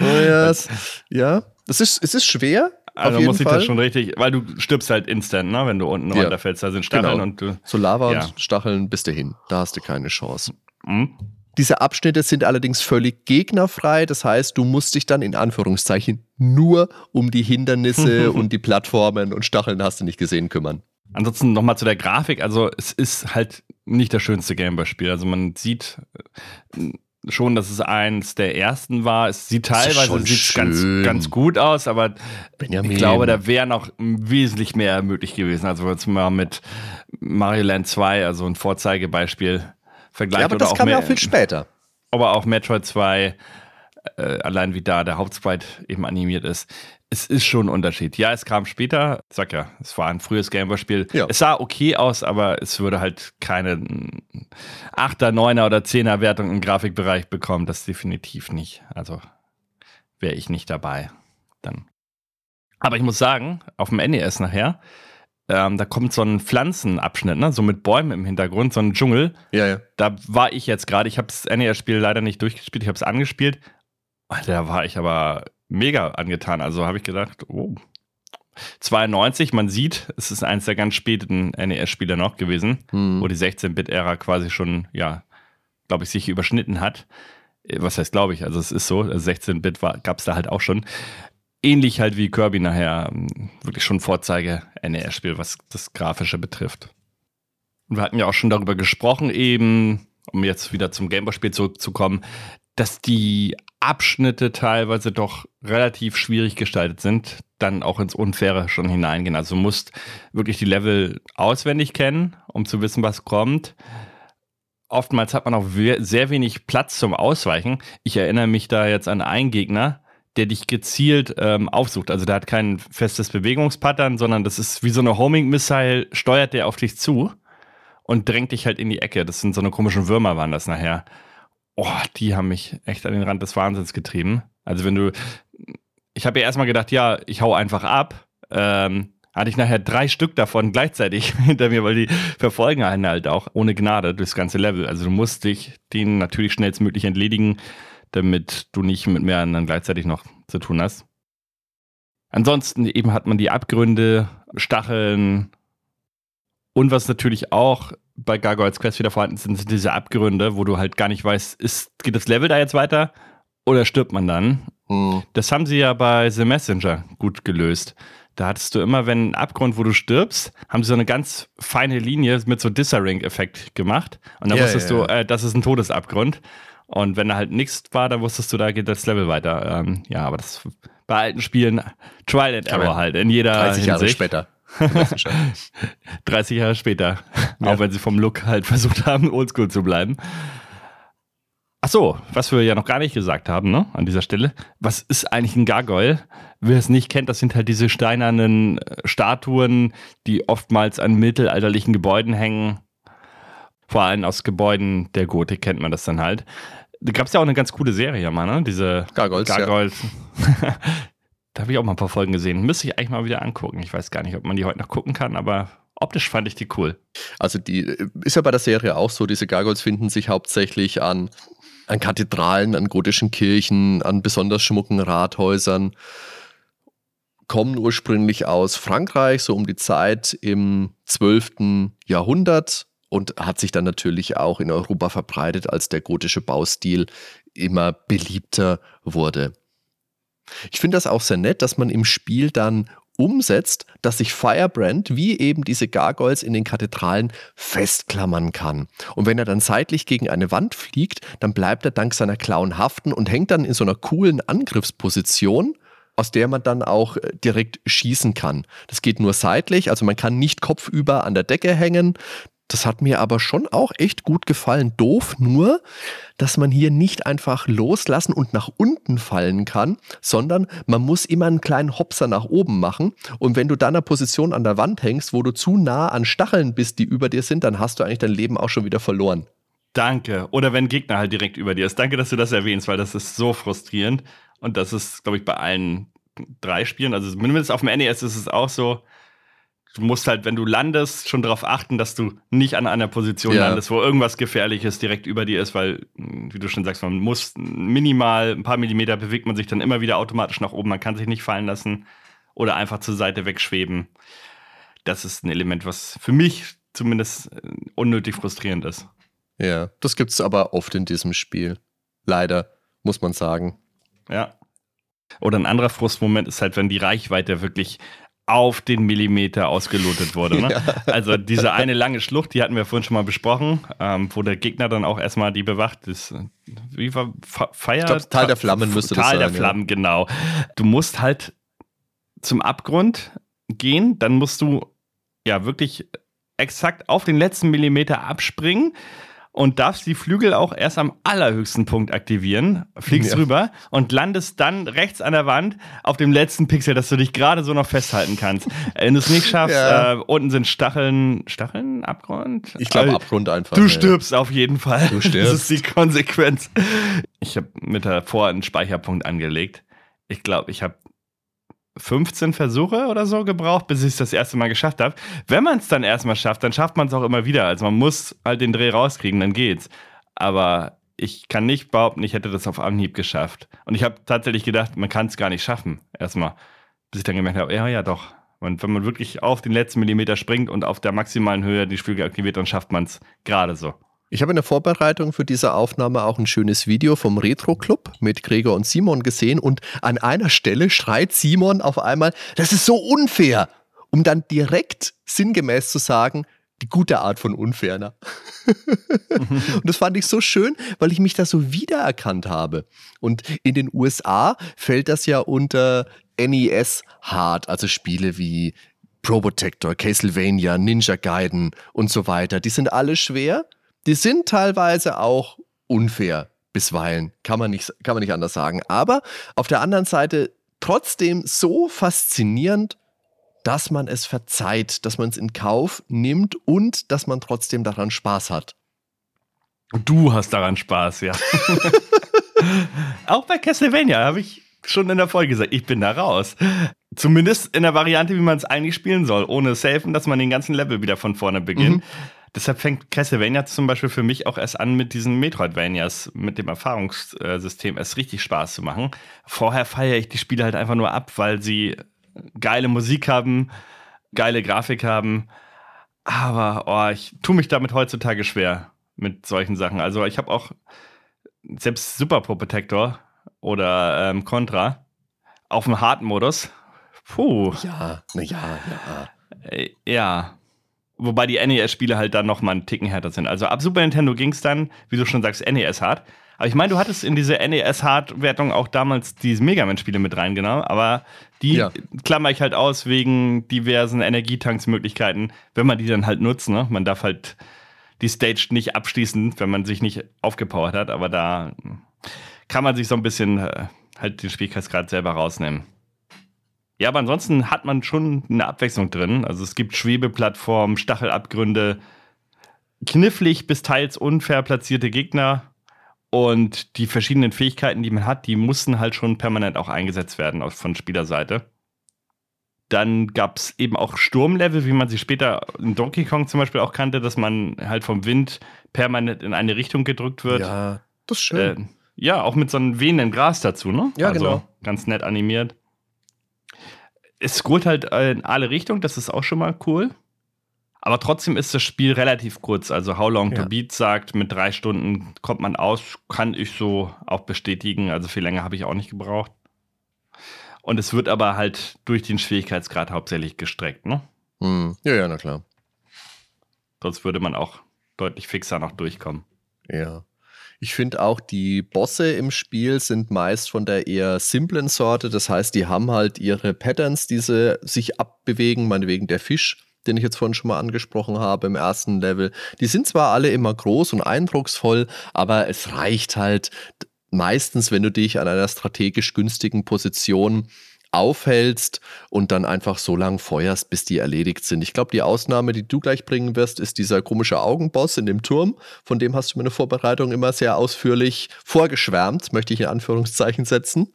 Oh ja, es, ja. Es ist, es ist schwer. Also muss ich das schon richtig, weil du stirbst halt instant, ne, wenn du unten ja. runterfällst. Da sind Stacheln genau. und du. So Lava ja. und Stacheln bist du hin. Da hast du keine Chance. Mhm. Diese Abschnitte sind allerdings völlig gegnerfrei. Das heißt, du musst dich dann in Anführungszeichen nur um die Hindernisse [LAUGHS] und die Plattformen und Stacheln hast du nicht gesehen kümmern. Ansonsten nochmal zu der Grafik. Also es ist halt nicht das schönste Gameboy-Spiel. Also man sieht äh, schon, dass es eins der ersten war. Es sieht teilweise sieht ganz, ganz gut aus, aber Benjamin. ich glaube, da wäre noch wesentlich mehr möglich gewesen. Also jetzt mal mit Mario Land 2, also ein Vorzeigebeispiel vergleicht. Ja, aber das kam ja auch viel später. Aber auch Metroid 2, äh, allein wie da der Hauptsprite eben animiert ist. Es ist schon ein Unterschied. Ja, es kam später. Ich sag ja, es war ein frühes Gameboy-Spiel. Ja. Es sah okay aus, aber es würde halt keine 8er, 9er oder 10er Wertung im Grafikbereich bekommen. Das definitiv nicht. Also wäre ich nicht dabei. Dann. Aber ich muss sagen, auf dem NES nachher, ähm, da kommt so ein Pflanzenabschnitt, ne? so mit Bäumen im Hintergrund, so ein Dschungel. Ja, ja. Da war ich jetzt gerade, ich habe das NES-Spiel leider nicht durchgespielt, ich habe es angespielt. Da war ich aber mega angetan. Also habe ich gedacht, oh, 92, man sieht, es ist eins der ganz späten NES-Spiele noch gewesen, hm. wo die 16-Bit-Ära quasi schon, ja, glaube ich, sich überschnitten hat. Äh, was heißt, glaube ich, also es ist so, 16-Bit also gab es da halt auch schon ähnlich halt wie Kirby nachher ähm, wirklich schon Vorzeige NES-Spiel, was das Grafische betrifft. Und wir hatten ja auch schon darüber gesprochen, eben, um jetzt wieder zum Gameboy-Spiel zurückzukommen, dass die Abschnitte teilweise doch relativ schwierig gestaltet sind, dann auch ins Unfaire schon hineingehen. Also du musst wirklich die Level auswendig kennen, um zu wissen, was kommt. oftmals hat man auch sehr wenig Platz zum Ausweichen. Ich erinnere mich da jetzt an einen Gegner, der dich gezielt ähm, aufsucht. Also der hat kein festes Bewegungspattern, sondern das ist wie so eine Homing-Missile, steuert der auf dich zu und drängt dich halt in die Ecke. Das sind so eine komischen Würmer, waren das nachher. Oh, die haben mich echt an den Rand des Wahnsinns getrieben. Also wenn du, ich habe ja erstmal gedacht, ja, ich hau einfach ab. Ähm, hatte ich nachher drei Stück davon gleichzeitig [LAUGHS] hinter mir, weil die verfolgen einen halt auch ohne Gnade durchs ganze Level. Also du musst dich den natürlich schnellstmöglich entledigen, damit du nicht mit mehr anderen gleichzeitig noch zu tun hast. Ansonsten eben hat man die Abgründe, Stacheln und was natürlich auch bei Gargoyles Quest wieder vorhanden sind, sind diese Abgründe, wo du halt gar nicht weißt, ist, geht das Level da jetzt weiter oder stirbt man dann? Hm. Das haben sie ja bei The Messenger gut gelöst. Da hattest du immer, wenn ein Abgrund, wo du stirbst, haben sie so eine ganz feine Linie mit so Disarink-Effekt gemacht. Und dann ja, wusstest ja, ja. du, äh, das ist ein Todesabgrund. Und wenn da halt nichts war, dann wusstest du, da geht das Level weiter. Ähm, ja, aber das bei alten Spielen Trial and Error halt in jeder 30 Jahre Hinsicht. später. [LAUGHS] 30 Jahre später. [LAUGHS] Ja. Auch wenn sie vom Look halt [LAUGHS] versucht haben, oldschool zu bleiben. Ach so, was wir ja noch gar nicht gesagt haben, ne, an dieser Stelle. Was ist eigentlich ein Gargoyle? Wer es nicht kennt, das sind halt diese steinernen äh, Statuen, die oftmals an mittelalterlichen Gebäuden hängen. Vor allem aus Gebäuden der Gotik kennt man das dann halt. Da gab es ja auch eine ganz coole Serie mal, ne? Diese Gargoyles. Gargoyles. Ja. [LAUGHS] da habe ich auch mal ein paar Folgen gesehen. Müsste ich eigentlich mal wieder angucken. Ich weiß gar nicht, ob man die heute noch gucken kann, aber optisch fand ich die cool. Also die äh, ist ja bei der Serie auch so, diese Gargoyles finden sich hauptsächlich an an Kathedralen, an gotischen Kirchen, an besonders schmucken Rathäusern, kommen ursprünglich aus Frankreich, so um die Zeit im 12. Jahrhundert und hat sich dann natürlich auch in Europa verbreitet, als der gotische Baustil immer beliebter wurde. Ich finde das auch sehr nett, dass man im Spiel dann umsetzt, dass sich Firebrand wie eben diese Gargoyles in den Kathedralen festklammern kann. Und wenn er dann seitlich gegen eine Wand fliegt, dann bleibt er dank seiner Klauen haften und hängt dann in so einer coolen Angriffsposition aus der man dann auch äh, direkt schießen kann. Das geht nur seitlich, also man kann nicht kopfüber an der Decke hängen. Das hat mir aber schon auch echt gut gefallen. Doof nur, dass man hier nicht einfach loslassen und nach unten fallen kann, sondern man muss immer einen kleinen Hopser nach oben machen. Und wenn du dann in einer Position an der Wand hängst, wo du zu nah an Stacheln bist, die über dir sind, dann hast du eigentlich dein Leben auch schon wieder verloren. Danke. Oder wenn Gegner halt direkt über dir ist. Danke, dass du das erwähnst, weil das ist so frustrierend. Und das ist, glaube ich, bei allen drei Spielen, also zumindest auf dem NES ist es auch so, du musst halt, wenn du landest, schon darauf achten, dass du nicht an einer Position ja. landest, wo irgendwas Gefährliches direkt über dir ist, weil, wie du schon sagst, man muss minimal ein paar Millimeter bewegt man sich dann immer wieder automatisch nach oben. Man kann sich nicht fallen lassen oder einfach zur Seite wegschweben. Das ist ein Element, was für mich zumindest äh, unnötig frustrierend ist. Ja, das gibt es aber oft in diesem Spiel. Leider, muss man sagen. Ja. Oder ein anderer Frustmoment ist halt, wenn die Reichweite wirklich auf den Millimeter ausgelotet wurde. Ne? [LAUGHS] Ja. Also diese eine lange Schlucht, die hatten wir vorhin schon mal besprochen, ähm, wo der Gegner dann auch erstmal die bewacht ist. Wie war Feier? Ich glaub, Tal der Flammen müsste Tal das sein. Tal der Flammen, ja. genau. Du musst halt zum Abgrund gehen, dann musst du ja wirklich exakt auf den letzten Millimeter abspringen und darfst die Flügel auch erst am allerhöchsten Punkt aktivieren, fliegst ja. rüber und landest dann rechts an der Wand auf dem letzten Pixel, dass du dich gerade so noch festhalten kannst. [LAUGHS] Wenn du es nicht schaffst, ja. äh, unten sind Stacheln, Stacheln, Abgrund? Ich glaube äh, Abgrund einfach. Du stirbst auf jeden Fall. Du stirbst. [LAUGHS] Das ist die Konsequenz. Ich habe mit davor einen Speicherpunkt angelegt. Ich glaube, ich habe 15 Versuche oder so gebraucht, bis ich es das erste Mal geschafft habe. Wenn man es dann erstmal schafft, dann schafft man es auch immer wieder. Also man muss halt den Dreh rauskriegen, dann geht's. Aber ich kann nicht behaupten, ich hätte das auf Anhieb geschafft. Und ich habe tatsächlich gedacht, man kann es gar nicht schaffen. Erstmal. Bis ich dann gemerkt habe, ja, ja, doch. Und wenn man wirklich auf den letzten Millimeter springt und auf der maximalen Höhe die Flügel aktiviert, dann schafft man es gerade so. Ich habe in der Vorbereitung für diese Aufnahme auch ein schönes Video vom Retro Club mit Gregor und Simon gesehen und an einer Stelle schreit Simon auf einmal, das ist so unfair, um dann direkt sinngemäß zu sagen, die gute Art von unfairner. [LAUGHS] und das fand ich so schön, weil ich mich da so wiedererkannt habe. Und in den USA fällt das ja unter NES Hard, also Spiele wie Probotector, Castlevania, Ninja Gaiden und so weiter. Die sind alle schwer die sind teilweise auch unfair bisweilen, kann man nicht, kann man nicht anders sagen. Aber auf der anderen Seite trotzdem so faszinierend, dass man es verzeiht, dass man es in Kauf nimmt und dass man trotzdem daran Spaß hat. Du hast daran Spaß, ja. [LAUGHS] Auch bei Castlevania habe ich schon in der Folge gesagt, ich bin da raus. Zumindest in der Variante, wie man es eigentlich spielen soll, ohne Safen, dass man den ganzen Level wieder von vorne beginnt. Mhm. Deshalb fängt Castlevania zum Beispiel für mich auch erst an mit diesen Metroidvanias, mit dem Erfahrungssystem erst richtig Spaß zu machen. Vorher feiere ich die Spiele halt einfach nur ab, weil sie geile Musik haben, geile Grafik haben. Aber oh, ich tue mich damit heutzutage schwer mit solchen Sachen. Also ich habe auch selbst Super Pro Protector oder ähm, Contra auf dem harten Modus. Puh. Ja, naja, ja. Äh, ja. Wobei die NES-Spiele halt dann nochmal einen Ticken härter sind. Also ab Super Nintendo ging es dann, wie du schon sagst, NES hart. Aber ich meine, du hattest in diese NES-Hard-Wertung auch damals diese Mega Man-Spiele mit reingenommen, aber die ja. klammer ich halt aus wegen diversen Energietanksmöglichkeiten, wenn man die dann halt nutzt. Ne? Man darf halt die Stage nicht abschließen, wenn man sich nicht aufgepowert hat, aber da kann man sich so ein bisschen äh, halt den Schwierigkeitsgrad selber rausnehmen. Ja, aber ansonsten hat man schon eine Abwechslung drin. Also es gibt Schwebeplattformen, Stachelabgründe, knifflig bis teils unfair platzierte Gegner und die verschiedenen Fähigkeiten, die man hat, die mussten halt schon permanent auch eingesetzt werden von Spielerseite. Dann gab es eben auch Sturmlevel, wie man sie später in Donkey Kong zum Beispiel auch kannte, dass man halt vom Wind permanent in eine Richtung gedrückt wird. Ja, das ist schön. Äh, ja, auch mit so einem wehenden Gras dazu, ne? Ja, also genau. Ganz nett animiert. Es scrollt halt in alle Richtungen, das ist auch schon mal cool. Aber trotzdem ist das Spiel relativ kurz. Also How Long ja. to Beat sagt, mit drei Stunden kommt man aus, kann ich so auch bestätigen. Also viel länger habe ich auch nicht gebraucht. Und es wird aber halt durch den Schwierigkeitsgrad hauptsächlich gestreckt, ne? Hm. Ja, ja, na klar. Sonst würde man auch deutlich fixer noch durchkommen. Ja. Ich finde auch, die Bosse im Spiel sind meist von der eher simplen Sorte. Das heißt, die haben halt ihre Patterns, die sie sich abbewegen, meinetwegen der Fisch, den ich jetzt vorhin schon mal angesprochen habe im ersten Level. Die sind zwar alle immer groß und eindrucksvoll, aber es reicht halt, meistens, wenn du dich an einer strategisch günstigen Position aufhältst und dann einfach so lang feuerst, bis die erledigt sind. Ich glaube, die Ausnahme, die du gleich bringen wirst, ist dieser komische Augenboss in dem Turm. Von dem hast du mir eine Vorbereitung immer sehr ausführlich vorgeschwärmt, möchte ich in Anführungszeichen setzen.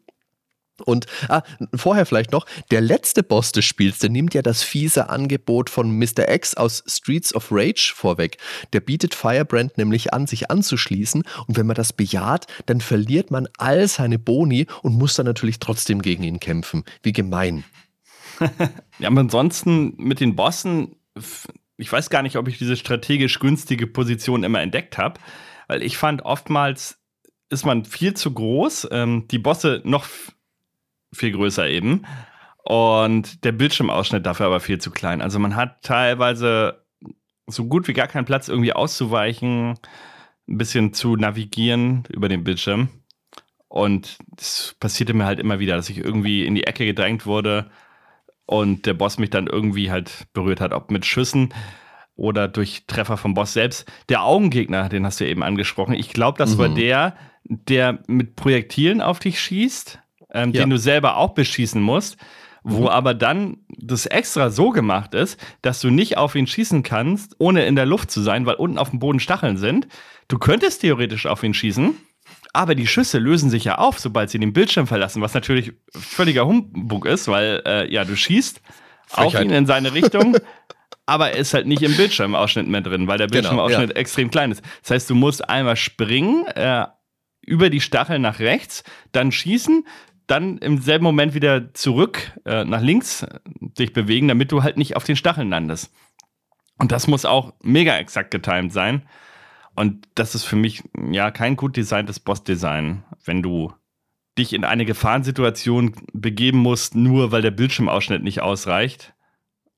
Und ah, vorher vielleicht noch, der letzte Boss des Spiels, der nimmt ja das fiese Angebot von Mr. X aus Streets of Rage vorweg. Der bietet Firebrand nämlich an, sich anzuschließen. Und wenn man das bejaht, dann verliert man all seine Boni und muss dann natürlich trotzdem gegen ihn kämpfen. Wie gemein. [LAUGHS] ja, aber ansonsten mit den Bossen, ich weiß gar nicht, ob ich diese strategisch günstige Position immer entdeckt habe, weil ich fand oftmals ist man viel zu groß, ähm, die Bosse noch viel größer eben. Und der Bildschirmausschnitt dafür aber viel zu klein. Also man hat teilweise so gut wie gar keinen Platz, irgendwie auszuweichen, ein bisschen zu navigieren über den Bildschirm. Und das passierte mir halt immer wieder, dass ich irgendwie in die Ecke gedrängt wurde und der Boss mich dann irgendwie halt berührt hat, ob mit Schüssen oder durch Treffer vom Boss selbst. Der Augengegner, den hast du eben angesprochen, ich glaube, das mhm. war der, der mit Projektilen auf dich schießt ähm, ja. den du selber auch beschießen musst, wo mhm. aber dann das extra so gemacht ist, dass du nicht auf ihn schießen kannst, ohne in der Luft zu sein, weil unten auf dem Boden Stacheln sind. Du könntest theoretisch auf ihn schießen, aber die Schüsse lösen sich ja auf, sobald sie den Bildschirm verlassen, was natürlich völliger Humbug ist, weil äh, ja, du schießt Frechheit. auf ihn in seine Richtung. aber er ist halt nicht im Bildschirmausschnitt mehr drin, weil der genau, Bildschirmausschnitt genau, ja. extrem klein ist. Das heißt, du musst einmal springen, äh, über die Stacheln nach rechts, dann schießen, dann im selben Moment wieder zurück äh, nach links äh, dich bewegen, damit du halt nicht auf den Stacheln landest. Und das muss auch mega exakt getimed sein. Und das ist für mich ja kein gut designtes Boss-Design, wenn du dich in eine Gefahrensituation begeben musst, nur weil der Bildschirmausschnitt nicht ausreicht,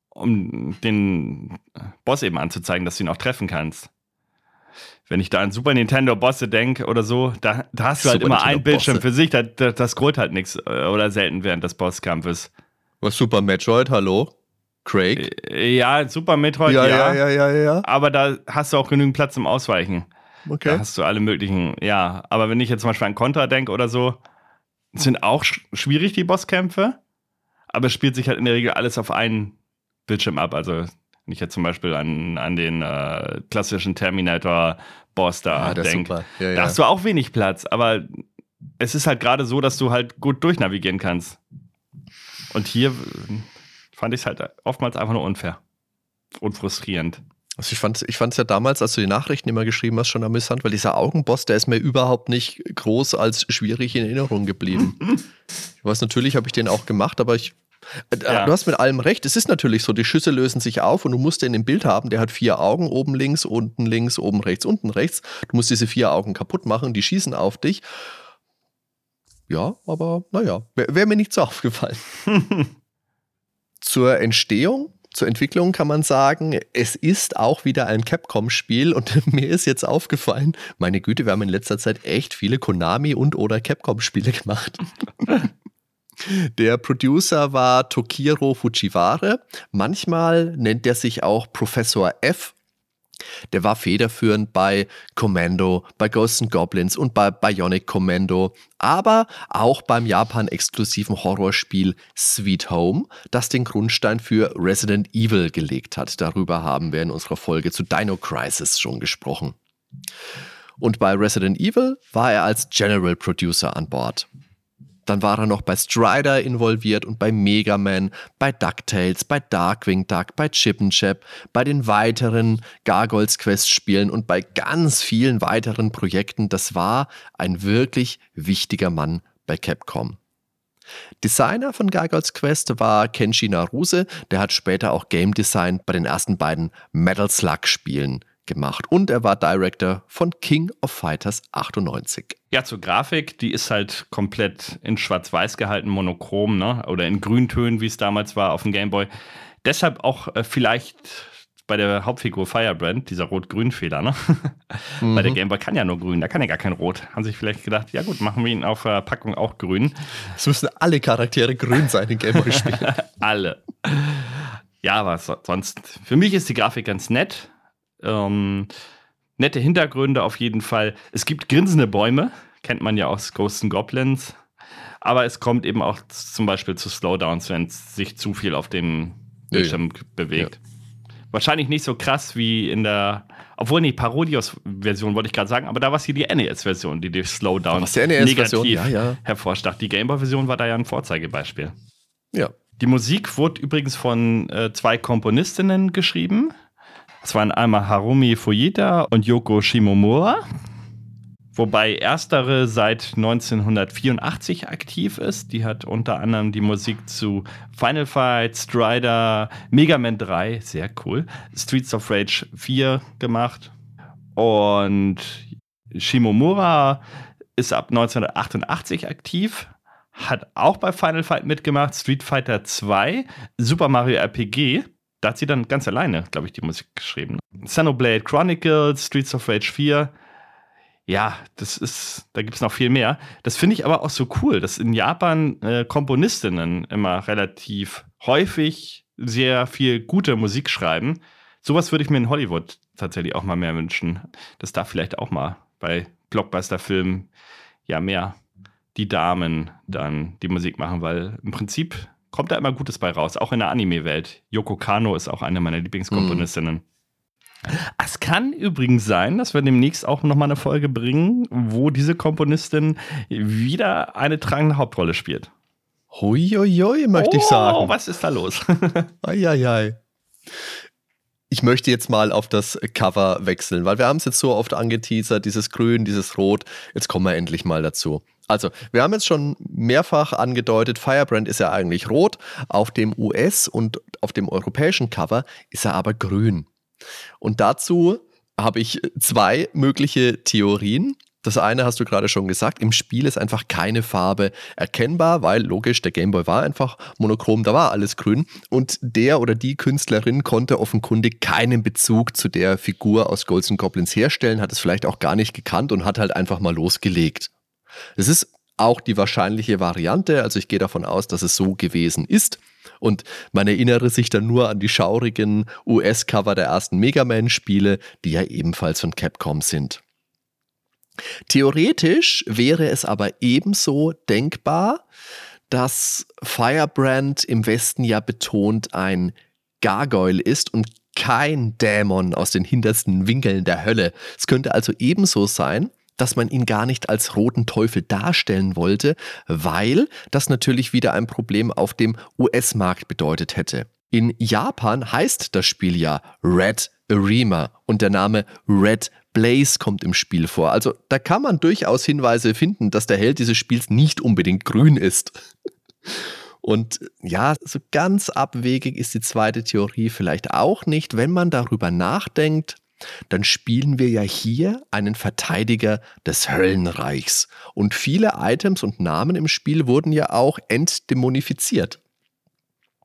um den Boss eben anzuzeigen, dass du ihn auch treffen kannst wenn ich da an Super Nintendo Bosse denke oder so, da, da hast du halt immer Nintendo ein Bildschirm Bosse. für sich, da, da, das scrollt halt nichts äh, oder selten während des Bosskampfes. Was Super Metroid, hallo? Craig. Äh, ja, Super Metroid, ja, ja. ja, ja, ja, ja. Aber da hast du auch genügend Platz zum Ausweichen. Da Okay. hast du alle möglichen, ja. Aber wenn ich jetzt zum Beispiel an Contra denke oder so, sind auch sch schwierig die Bosskämpfe. Aber es spielt sich halt in der Regel alles auf einen Bildschirm ab. Also, wenn ich jetzt zum Beispiel an, an den äh, klassischen Terminator-Boss da Ah, das ist denke. Ja, da ja. hast du auch wenig Platz. Aber es ist halt gerade so, dass du halt gut durchnavigieren kannst. Und hier äh, fand ich es halt oftmals einfach nur unfair. Und frustrierend. Also ich fand ich fand's ja damals, als du die Nachrichten immer geschrieben hast, schon amüsant, weil dieser Augenboss, der ist mir überhaupt nicht groß als schwierig in Erinnerung geblieben. [LAUGHS] ich weiß, natürlich habe ich den auch gemacht, aber ich. Äh, Ja. Du hast mit allem recht. Es ist natürlich so, die Schüsse lösen sich auf und du musst den im Bild haben. Der hat vier Augen, oben links, unten links, oben rechts, unten rechts. Du musst diese vier Augen kaputt machen, die schießen auf dich. Ja, aber naja, wäre wär mir nicht so [LAUGHS] aufgefallen. [LAUGHS] Zur Entstehung, zur Entwicklung kann man sagen, es ist auch wieder ein Capcom-Spiel und [LAUGHS] mir ist jetzt aufgefallen, meine Güte, wir haben in letzter Zeit echt viele Konami- und oder Capcom-Spiele gemacht. Der Producer war Tokiro Fujiwara. Manchmal nennt er sich auch Professor F. Der war federführend bei Commando, bei Ghosts and Goblins und bei Bionic Commando, aber auch beim Japan-exklusiven Horrorspiel Sweet Home, das den Grundstein für Resident Evil gelegt hat. Darüber haben wir in unserer Folge zu Dino Crisis schon gesprochen. Und bei Resident Evil war er als General Producer an Bord. Dann war er noch bei Strider involviert und bei Mega Man, bei DuckTales, bei Darkwing Duck, bei Chip and Chap, bei den weiteren Gargoyles Quest Spielen und bei ganz vielen weiteren Projekten. Das war ein wirklich wichtiger Mann bei Capcom. Designer von Gargoyles Quest war Kenshi Naruse, der hat später auch Game Design bei den ersten beiden Metal Slug Spielen gemacht und er war Director von King of Fighters 98. Ja, zur Grafik, die ist halt komplett in Schwarz-Weiß gehalten, monochrom, ne? Oder in Grüntönen, wie es damals war auf dem Gameboy. Deshalb auch äh, vielleicht bei der Hauptfigur Firebrand, dieser Rot-Grün-Fehler, ne? [LAUGHS] Weil der Gameboy kann ja nur grün, da kann ja gar kein Rot. Haben sich vielleicht gedacht, ja gut, machen wir ihn auf der Packung auch grün. Es müssen alle Charaktere grün sein in Gameboy-Spielen. [LAUGHS] Alle. Ja, aber so, sonst, für mich ist die Grafik ganz nett. Ähm, nette Hintergründe auf jeden Fall. Es gibt grinsende Bäume, kennt man ja aus Ghosts and Goblins. Aber es kommt eben auch zum Beispiel zu Slowdowns, wenn es sich zu viel auf dem Bildschirm bewegt. Wahrscheinlich nicht so krass wie in der, obwohl nee, Parodios-Version wollte ich gerade sagen, aber da war es hier die NES-Version, die die Slowdowns NES-Version? negativ Ja, ja. hervorstach. Die Gameboy-Version war da ja ein Vorzeigebeispiel. ja. Die Musik wurde übrigens von äh, zwei Komponistinnen geschrieben. Das waren einmal Harumi Fujita und Yoko Shimomura. Wobei erstere seit 1984 aktiv ist. Die hat unter anderem die Musik zu Final Fight, Strider, Mega Man 3, sehr cool, Streets of Rage 4 gemacht. Und Shimomura ist ab 1988 aktiv, hat auch bei Final Fight mitgemacht, Street Fighter 2, Super Mario RPG. Da hat sie dann ganz alleine, glaube ich, die Musik geschrieben. Xenoblade Chronicles, Streets of Rage 4. Ja, das ist, da gibt es noch viel mehr. Das finde ich aber auch so cool, dass in Japan äh, Komponistinnen immer relativ häufig sehr viel gute Musik schreiben. Sowas würde ich mir in Hollywood tatsächlich auch mal mehr wünschen. Dass da vielleicht auch mal bei Blockbuster-Filmen ja mehr die Damen dann die Musik machen, weil im Prinzip kommt da immer Gutes bei raus, auch in der Anime-Welt. Yoko Kano ist auch eine meiner Lieblingskomponistinnen. Es kann übrigens sein, dass wir demnächst auch nochmal eine Folge bringen, wo diese Komponistin wieder eine tragende Hauptrolle spielt. Huiuiui, möchte ich Oh, sagen. was ist da los? [LAUGHS] Eieiei. Ich möchte jetzt mal auf das Cover wechseln, weil wir haben es jetzt so oft angeteasert, dieses Grün, dieses Rot. Jetzt kommen wir endlich mal dazu. Also, wir haben jetzt schon mehrfach angedeutet, Firebrand ist ja eigentlich rot. Auf dem US- und auf dem europäischen Cover ist er aber grün. Und dazu habe ich zwei mögliche Theorien. Das eine hast du gerade schon gesagt, im Spiel ist einfach keine Farbe erkennbar, weil logisch, der Gameboy war einfach monochrom, da war alles grün und der oder die Künstlerin konnte offenkundig keinen Bezug zu der Figur aus Golds and Goblins herstellen, hat es vielleicht auch gar nicht gekannt und hat halt einfach mal losgelegt. Das ist auch die wahrscheinliche Variante, also ich gehe davon aus, dass es so gewesen ist. Und man erinnere sich dann nur an die schaurigen US-Cover der ersten Mega Man-Spiele, die ja ebenfalls von Capcom sind. Theoretisch wäre es aber ebenso denkbar, dass Firebrand im Westen ja betont ein Gargoyle ist und kein Dämon aus den hintersten Winkeln der Hölle. Es könnte also ebenso sein, dass man ihn gar nicht als roten Teufel darstellen wollte, weil das natürlich wieder ein Problem auf dem US-Markt bedeutet hätte. In Japan heißt das Spiel ja Red Arima und der Name Red Blaze kommt im Spiel vor. Also da kann man durchaus Hinweise finden, dass der Held dieses Spiels nicht unbedingt grün ist. Und ja, so ganz abwegig ist die zweite Theorie vielleicht auch nicht, wenn man darüber nachdenkt, dann spielen wir ja hier einen Verteidiger des Höllenreichs. Und viele Items und Namen im Spiel wurden ja auch entdämonifiziert.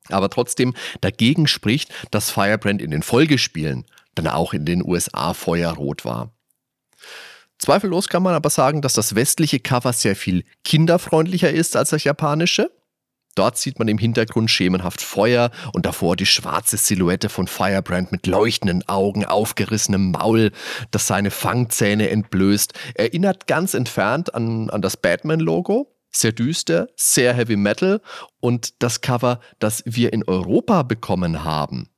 Aber trotzdem dagegen spricht, dass Firebrand in den Folgespielen dann auch in den USA feuerrot war. Zweifellos kann man aber sagen, dass das westliche Cover sehr viel kinderfreundlicher ist als das japanische. Dort sieht man im Hintergrund schemenhaft Feuer und davor die schwarze Silhouette von Firebrand mit leuchtenden Augen, aufgerissenem Maul, das seine Fangzähne entblößt. Erinnert ganz entfernt an, an das Batman-Logo. Sehr düster, sehr heavy metal und das Cover, das wir in Europa bekommen haben,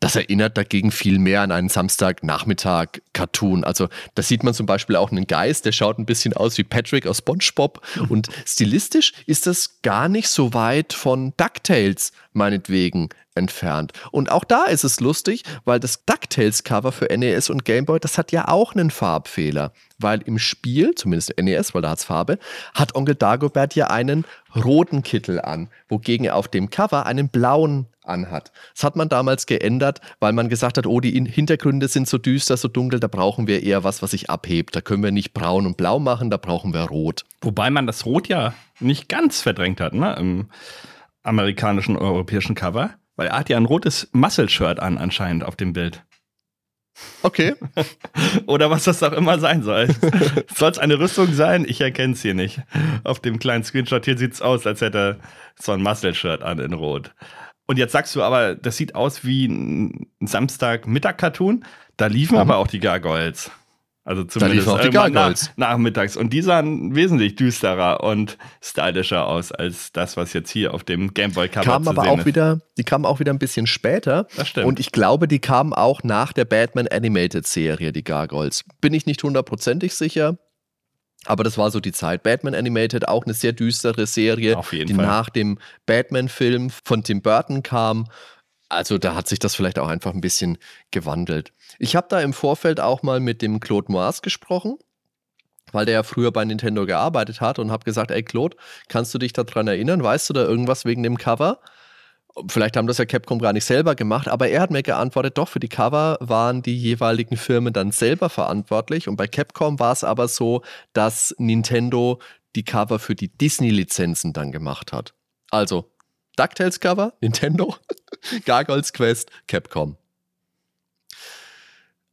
das erinnert dagegen viel mehr an einen Samstagnachmittag-Cartoon. Also da sieht man zum Beispiel auch einen Geist, der schaut ein bisschen aus wie Patrick aus SpongeBob. [LAUGHS] Und stilistisch ist das gar nicht so weit von DuckTales meinetwegen entfernt. Und auch da ist es lustig, weil das DuckTales-Cover für NES und Game Boy, das hat ja auch einen Farbfehler. Weil im Spiel, zumindest NES, weil da hat es Farbe, hat Onkel Dagobert ja einen roten Kittel an, wogegen er auf dem Cover einen blauen anhat. Das hat man damals geändert, weil man gesagt hat, oh, die Hintergründe sind so düster, so dunkel, da brauchen wir eher was, was sich abhebt. Da können wir nicht braun und blau machen, da brauchen wir rot. Wobei man das Rot ja nicht ganz verdrängt hat, ne? Im amerikanischen, europäischen Cover. Weil er hat ja ein rotes Muscle-Shirt an, anscheinend auf dem Bild. Okay. [LAUGHS] Oder was das auch immer sein soll. [LAUGHS] soll es eine Rüstung sein? Ich erkenne es hier nicht. Auf dem kleinen Screenshot hier sieht es aus, als hätte er so ein Muscle-Shirt an in Rot. Und jetzt sagst du aber, das sieht aus wie ein Samstag-Mittag-Cartoon. Da liefen mhm. aber auch die Gargoyles. Also zumindest auch die Gargoyles. Nach, nachmittags. Und die sahen wesentlich düsterer und stylischer aus als das, was jetzt hier auf dem Gameboy-Cover kamen aber auch ist. wieder, Die kamen auch wieder ein bisschen später. Das stimmt. Und ich glaube, die kamen auch nach der Batman Animated Serie, die Gargoyles. Bin ich nicht hundertprozentig sicher. Aber das war so die Zeit. Batman Animated, auch eine sehr düstere Serie, die Fall. nach dem Batman-Film von Tim Burton kam. Also da hat sich das vielleicht auch einfach ein bisschen gewandelt. Ich habe da im Vorfeld auch mal mit dem Claude Moas gesprochen, weil der ja früher bei Nintendo gearbeitet hat und habe gesagt, ey Claude, kannst du dich daran erinnern? Weißt du da irgendwas wegen dem Cover? Vielleicht haben das ja Capcom gar nicht selber gemacht, aber er hat mir geantwortet, doch, für die Cover waren die jeweiligen Firmen dann selber verantwortlich. Und bei Capcom war es aber so, dass Nintendo die Cover für die Disney-Lizenzen dann gemacht hat. Also DuckTales Cover, [LAUGHS] Nintendo, [LAUGHS] Gargoyles Quest, Capcom.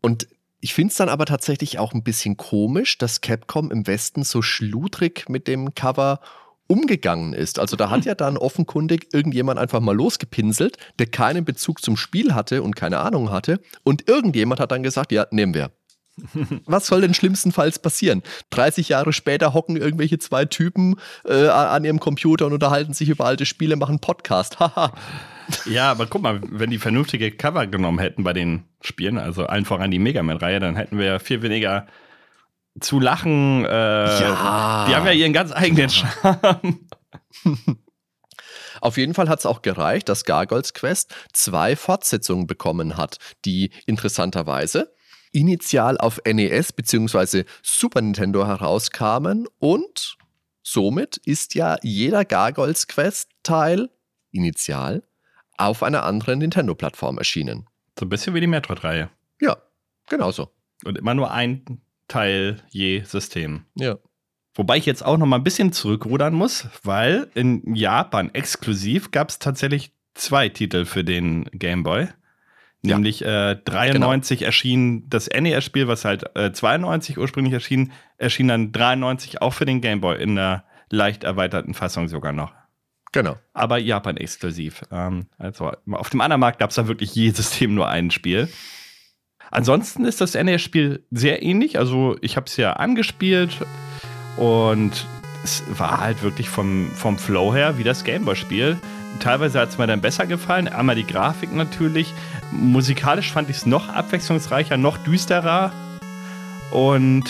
Und ich finde es dann aber tatsächlich auch ein bisschen komisch, dass Capcom im Westen so schludrig mit dem Cover umgegangen ist. Also da hat hm. ja dann offenkundig irgendjemand einfach mal losgepinselt, der keinen Bezug zum Spiel hatte und keine Ahnung hatte. Und irgendjemand hat dann gesagt, ja, nehmen wir. Was soll denn schlimmstenfalls passieren? 30 Jahre später hocken irgendwelche zwei Typen äh, an ihrem Computer und unterhalten sich über alte Spiele, machen Podcast. Haha. ja, aber guck mal, wenn die vernünftige Cover genommen hätten bei den Spielen, also allen voran die Mega Man-Reihe, dann hätten wir viel weniger zu lachen. Äh, ja. Die haben ja ihren ganz eigenen Charme. [LAUGHS] Auf jeden Fall hat es auch gereicht, dass Gargoyles Quest zwei Fortsetzungen bekommen hat, die interessanterweise initial auf NES bzw. Super Nintendo herauskamen und somit ist ja jeder Gargoyles Quest Teil initial auf einer anderen Nintendo-Plattform erschienen. So ein bisschen wie die Metroid-Reihe. Ja, genauso. Und immer nur ein Teil je System. Ja. Wobei ich jetzt auch noch mal ein bisschen zurückrudern muss, weil in Japan exklusiv gab es tatsächlich zwei Titel für den Game Boy. Ja. Nämlich äh, 93 genau. erschien das NES-Spiel, was halt äh, 92 ursprünglich erschien, erschien dann 93 auch für den Game Boy in einer leicht erweiterten Fassung sogar noch. Genau. Aber Japan exklusiv. Ähm, also auf dem anderen Markt gab es da wirklich je System nur ein Spiel. Ansonsten ist das NES-Spiel sehr ähnlich. Also ich habe es ja angespielt und es war halt wirklich vom, vom Flow her wie das Gameboy-Spiel. Teilweise hat es mir dann besser gefallen. Einmal die Grafik natürlich. Musikalisch fand ich es noch abwechslungsreicher, noch düsterer. Und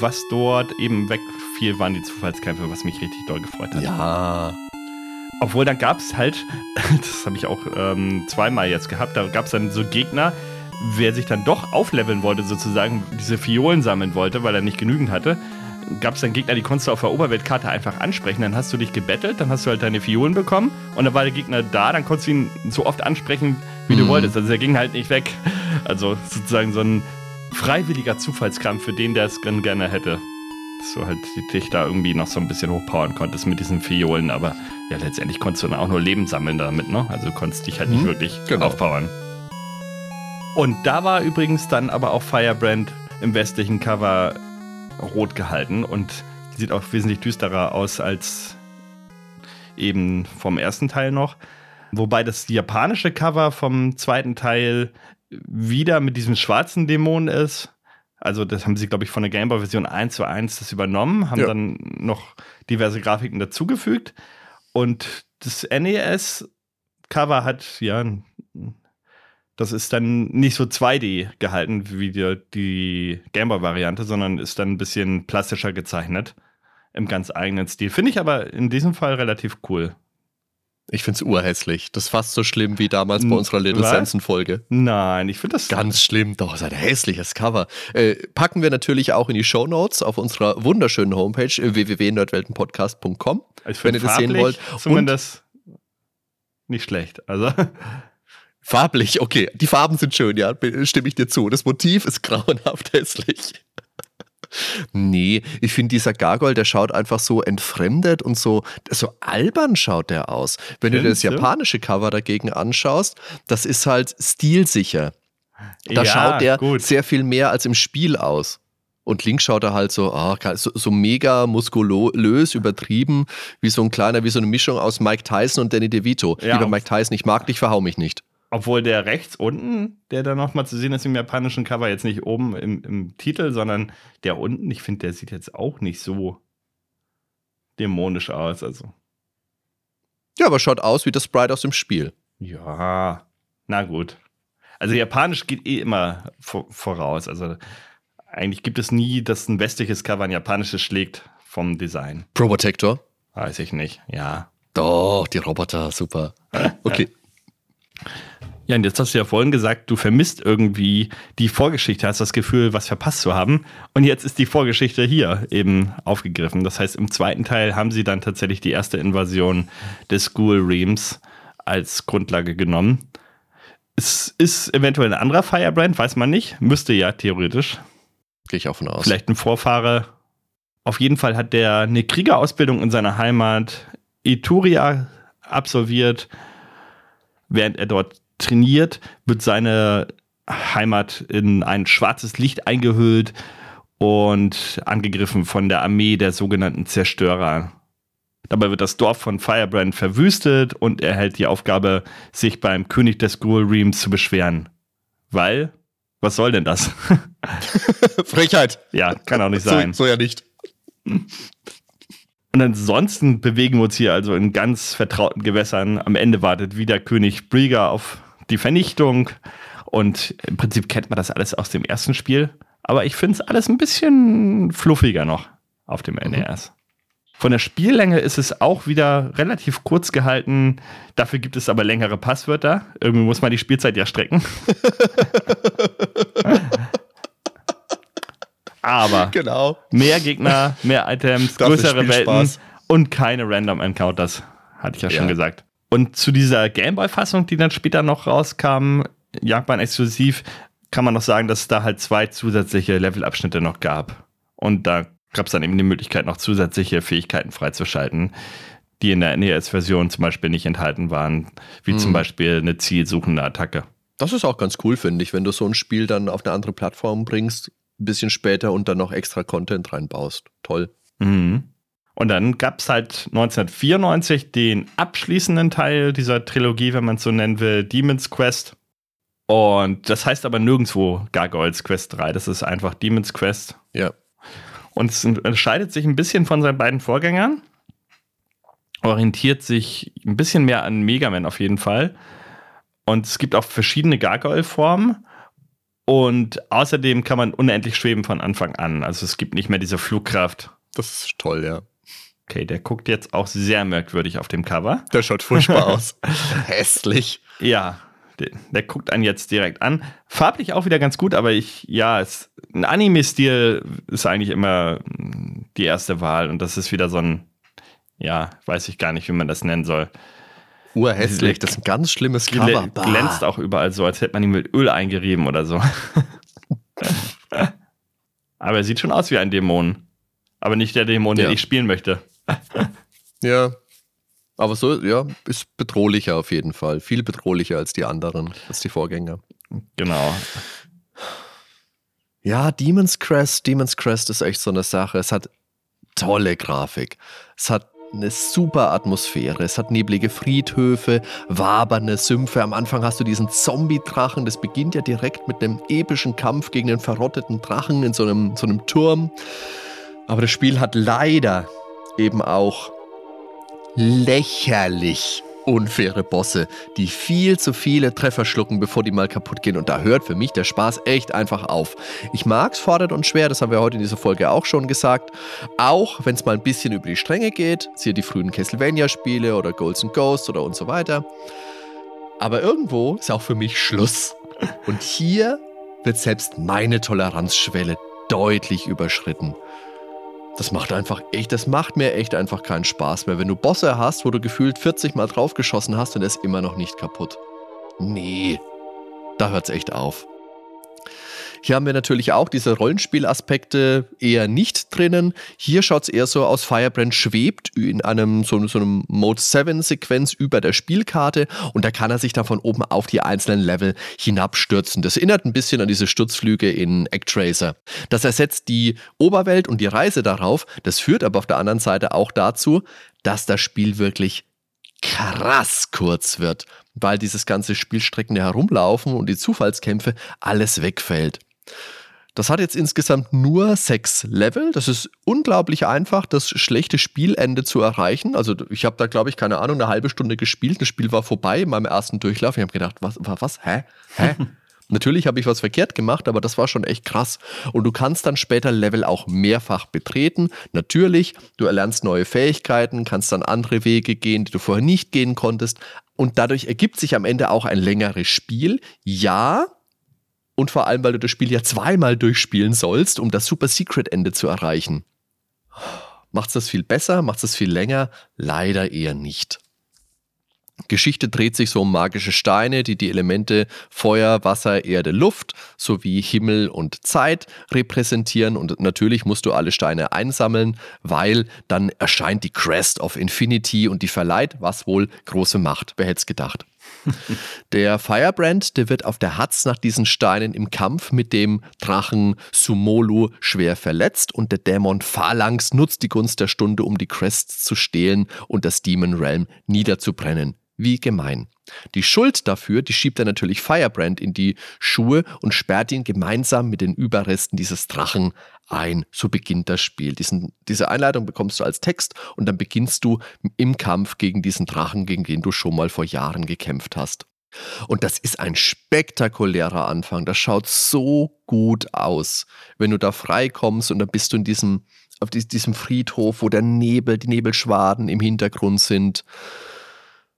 was dort eben wegfiel, waren die Zufallskämpfe, was mich richtig doll gefreut hat. Ja. Obwohl, dann gab es halt, [LAUGHS] das habe ich auch ähm, zweimal jetzt gehabt, da gab es dann so Gegner, wer sich dann doch aufleveln wollte, sozusagen diese Fiolen sammeln wollte, weil er nicht genügend hatte, gab es dann Gegner, die konntest du auf der Oberweltkarte einfach ansprechen. Dann hast du dich gebettelt, dann hast du halt deine Fiolen bekommen und dann war der Gegner da, dann konntest du ihn so oft ansprechen, wie mhm. du wolltest. Also der ging halt nicht weg. Also sozusagen so ein freiwilliger Zufallskampf für den, der es gerne hätte. Dass du halt dich da irgendwie noch so ein bisschen hochpowern konntest mit diesen Fiolen, aber ja, letztendlich konntest du dann auch nur Leben sammeln damit, ne? Also konntest dich halt nicht mhm. wirklich genau. aufpowern. Und da war übrigens dann aber auch Firebrand im westlichen Cover rot gehalten und sieht auch wesentlich düsterer aus als eben vom ersten Teil noch. Wobei das japanische Cover vom zweiten Teil wieder mit diesem schwarzen Dämon ist. Also, das haben sie, glaube ich, von der Gameboy-Version 1 zu 1 das übernommen, haben ja. dann noch diverse Grafiken dazugefügt. Und das NES-Cover hat ja das ist dann nicht so 2D gehalten wie die, die Gameboy-Variante, sondern ist dann ein bisschen plastischer gezeichnet. Im ganz eigenen Stil. Finde ich aber in diesem Fall relativ cool. Ich finde es urhässlich. Das ist fast so schlimm wie damals bei unserer Little Samson-Folge. Nein, ich finde das. Ganz schlimm. Doch, ist ein hässliches Cover. Äh, packen wir natürlich auch in die Show Notes auf unserer wunderschönen Homepage äh, www.nerdweltenpodcast.com, wenn ihr das sehen wollt. Zumindest Und nicht schlecht. Also. [LAUGHS] Farblich, okay. Die Farben sind schön, ja, stimme ich dir zu. Das Motiv ist [LAUGHS] grauenhaft hässlich. Nee, ich finde dieser Gargoyle, der schaut einfach so entfremdet und so, so albern schaut der aus. Wenn Findest du dir das japanische Cover dagegen anschaust, das ist halt stilsicher. Da ja, schaut der gut. sehr viel mehr als im Spiel aus. Und links schaut er halt so, oh, so, so, mega muskulös, übertrieben, wie so ein kleiner, wie so eine Mischung aus Mike Tyson und Danny DeVito. Ja, Lieber Mike Tyson, ich mag dich, verhau mich nicht. Obwohl der rechts unten, der da nochmal zu sehen ist im japanischen Cover, jetzt nicht oben im, im Titel, sondern der unten, ich finde, der sieht jetzt auch nicht so dämonisch aus. Also. Ja, aber schaut aus wie das Sprite aus dem Spiel. Ja, na gut. Also japanisch geht eh immer voraus. Also eigentlich gibt es nie, dass ein westliches Cover ein japanisches schlägt vom Design. Probotector? Weiß ich nicht, ja. Doch, die Roboter, super. [LAUGHS] Okay. Ja, und jetzt hast du ja vorhin gesagt, du vermisst irgendwie die Vorgeschichte, hast das Gefühl, was verpasst zu haben. Und jetzt ist die Vorgeschichte hier eben aufgegriffen. Das heißt, im zweiten Teil haben sie dann tatsächlich die erste Invasion des School Reams als Grundlage genommen. Es ist eventuell ein anderer Firebrand, weiß man nicht. Müsste ja theoretisch. Gehe ich auch von aus. Vielleicht ein Vorfahre. Auf jeden Fall hat der eine Kriegerausbildung in seiner Heimat Ituria absolviert. Während er dort trainiert, wird seine Heimat in ein schwarzes Licht eingehüllt und angegriffen von der Armee der sogenannten Zerstörer. Dabei wird das Dorf von Firebrand verwüstet und er hält die Aufgabe, sich beim König des Ghoul Realms zu beschweren. Weil, was soll denn das? [LAUGHS] Frechheit. Ja, kann auch nicht sein. So, so ja nicht. Und ansonsten bewegen wir uns hier also in ganz vertrauten Gewässern. Am Ende wartet wieder König Brieger auf die Vernichtung. Und im Prinzip kennt man das alles aus dem ersten Spiel. Aber ich finde es alles ein bisschen fluffiger noch auf dem mhm. NES. Von der Spiellänge ist es auch wieder relativ kurz gehalten. Dafür gibt es aber längere Passwörter. Irgendwie muss man die Spielzeit ja strecken. [LAUGHS] aber genau. mehr Gegner, mehr Items, größere Welten und keine Random Encounters, hatte ich ja, ja. schon gesagt. Und zu dieser Gameboy-Fassung, die dann später noch rauskam, Japan exklusiv, kann man noch sagen, dass es da halt zwei zusätzliche Levelabschnitte noch gab. Und da gab es dann eben die Möglichkeit, noch zusätzliche Fähigkeiten freizuschalten, die in der NES-Version zum Beispiel nicht enthalten waren, wie hm. zum Beispiel eine zielsuchende Attacke. Das ist auch ganz cool, finde ich, wenn du so ein Spiel dann auf eine andere Plattform bringst, ein bisschen später und dann noch extra Content reinbaust. Toll. Mhm. Und dann gab es halt 1994 den abschließenden Teil dieser Trilogie, wenn man es so nennen will, Demon's Quest. Und das heißt aber nirgendwo Gargoyles Quest 3. Das ist einfach Demon's Quest. Ja. Und es unterscheidet sich ein bisschen von seinen beiden Vorgängern. Orientiert sich ein bisschen mehr an Mega Man auf jeden Fall. Und es gibt auch verschiedene Gargoyle-Formen. Und außerdem kann man unendlich schweben von Anfang an. Also es gibt nicht mehr diese Flugkraft. Das ist toll, ja. Okay, der guckt jetzt auch sehr merkwürdig auf dem Cover. Der schaut furchtbar [LAUGHS] aus. Hässlich. Ja, der, der, guckt einen jetzt direkt an. Farblich auch wieder ganz gut, aber ich, ja, es, ein Anime-Stil ist eigentlich immer die erste Wahl und das ist wieder so ein, ja, weiß ich gar nicht, wie man das nennen soll. Urhässlich, das ist ein ganz schlimmes Cover. Gl glänzt auch überall so, als hätte man ihn mit Öl eingerieben oder so. [LAUGHS] aber er sieht schon aus wie ein Dämon. Aber nicht der Dämon, ja. den ich spielen möchte. Ja. Aber so, ja, ist bedrohlicher auf jeden Fall. Viel bedrohlicher als die anderen, als die Vorgänger. Genau. Ja, Demon's Crest, Demon's Crest ist echt so eine Sache. Es hat tolle Grafik. Es hat eine super Atmosphäre. Es hat neblige Friedhöfe, wabernde Sümpfe. Am Anfang hast du diesen Zombie-Drachen. Das beginnt ja direkt mit einem epischen Kampf gegen den verrotteten Drachen in so einem, so einem Turm. Aber das Spiel hat leider eben auch lächerlich unfaire Bosse, die viel zu viele Treffer schlucken, bevor die mal kaputt gehen. Und da hört für mich der Spaß echt einfach auf. Ich mag's fordert und schwer, das haben wir heute in dieser Folge auch schon gesagt. Auch wenn es mal ein bisschen über die Stränge geht, siehe die frühen Castlevania-Spiele oder Golds and Ghosts oder und so weiter. Aber irgendwo ist auch für mich Schluss. Und hier wird selbst meine Toleranzschwelle deutlich überschritten das macht einfach echt, das macht mir echt einfach keinen Spaß mehr. Wenn du Bosse hast, wo du gefühlt 40 Mal draufgeschossen hast und er ist immer noch nicht kaputt. Nee, da hört's echt auf. Hier haben wir natürlich auch diese Rollenspielaspekte eher nicht drinnen. Hier schaut es eher so aus, Firebrand schwebt in einem so, so einem Mode 7 Sequenz über der Spielkarte und da kann er sich dann von oben auf die einzelnen Level hinabstürzen. Das erinnert ein bisschen an diese Sturzflüge in Actracer. Das ersetzt die Oberwelt und die Reise darauf. Das führt aber auf der anderen Seite auch dazu, dass das Spiel wirklich krass kurz wird, weil dieses ganze Spielstreckende Herumlaufen und die Zufallskämpfe alles wegfällt. Das hat jetzt insgesamt nur sechs Level. Das ist unglaublich einfach, das schlechte Spielende zu erreichen. Also ich habe da, glaube ich, keine Ahnung, eine halbe Stunde gespielt. Das Spiel war vorbei in meinem ersten Durchlauf. Ich habe gedacht, was, was, hä? Hä? [LAUGHS] Natürlich habe ich was verkehrt gemacht, aber das war schon echt krass. Und du kannst dann später Level auch mehrfach betreten. Natürlich, du erlernst neue Fähigkeiten, kannst dann andere Wege gehen, die du vorher nicht gehen konntest. Und dadurch ergibt sich am Ende auch ein längeres Spiel. Ja, und vor allem, weil du das Spiel ja zweimal durchspielen sollst, um das Super Secret Ende zu erreichen. Macht's das viel besser? Macht's das viel länger? Leider eher nicht. Geschichte dreht sich so um magische Steine, die die Elemente Feuer, Wasser, Erde, Luft sowie Himmel und Zeit repräsentieren. Und natürlich musst du alle Steine einsammeln, weil dann erscheint die Crest of Infinity und die verleiht, was wohl große Macht. Wer hätte es gedacht? [LAUGHS] der Firebrand, der wird auf der Hatz nach diesen Steinen im Kampf mit dem Drachen Sumolu schwer verletzt und der Dämon Phalanx nutzt die Gunst der Stunde, um die Crests zu stehlen und das Demon Realm niederzubrennen. Wie gemein. Die Schuld dafür, die schiebt er natürlich Firebrand in die Schuhe und sperrt ihn gemeinsam mit den Überresten dieses Drachen ein. So beginnt das Spiel. Diesen, diese Einleitung bekommst du als Text und dann beginnst du im Kampf gegen diesen Drachen, gegen den du schon mal vor Jahren gekämpft hast. Und das ist ein spektakulärer Anfang. Das schaut so gut aus. Wenn du da freikommst und dann bist du in diesem, auf diesem Friedhof, wo der Nebel, die Nebelschwaden im Hintergrund sind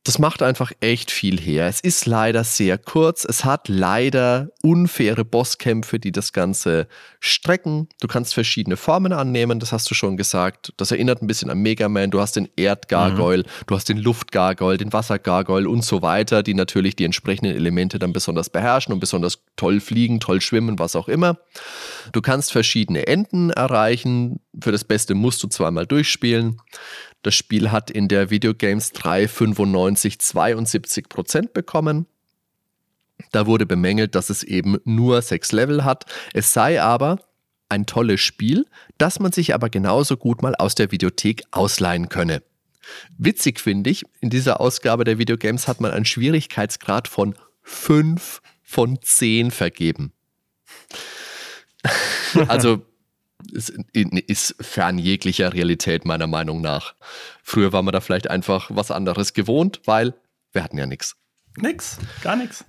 das macht einfach echt viel her. Es ist leider sehr kurz. Es hat leider unfaire Bosskämpfe, die das Ganze strecken. Du kannst verschiedene Formen annehmen, das hast du schon gesagt. Das erinnert ein bisschen an Mega Man. Du hast den Erdgargoyle, mhm. du hast den Luftgargoyle, den Wassergargoyle und so weiter, die natürlich die entsprechenden Elemente dann besonders beherrschen und besonders toll fliegen, toll schwimmen, was auch immer. Du kannst verschiedene Enden erreichen. Für das Beste musst du zweimal durchspielen. Das Spiel hat in der Videogames 395 72 Prozent bekommen. Da wurde bemängelt, dass es eben nur sechs Level hat. Es sei aber, ein tolles Spiel, das man sich aber genauso gut mal aus der Videothek ausleihen könne. Witzig finde ich, in dieser Ausgabe der Videogames hat man einen Schwierigkeitsgrad von 5 von 10 vergeben. [LAUGHS] also ist, ist fern jeglicher Realität meiner Meinung nach. Früher war man da vielleicht einfach was anderes gewohnt, weil wir hatten ja nichts. Nix, gar nichts.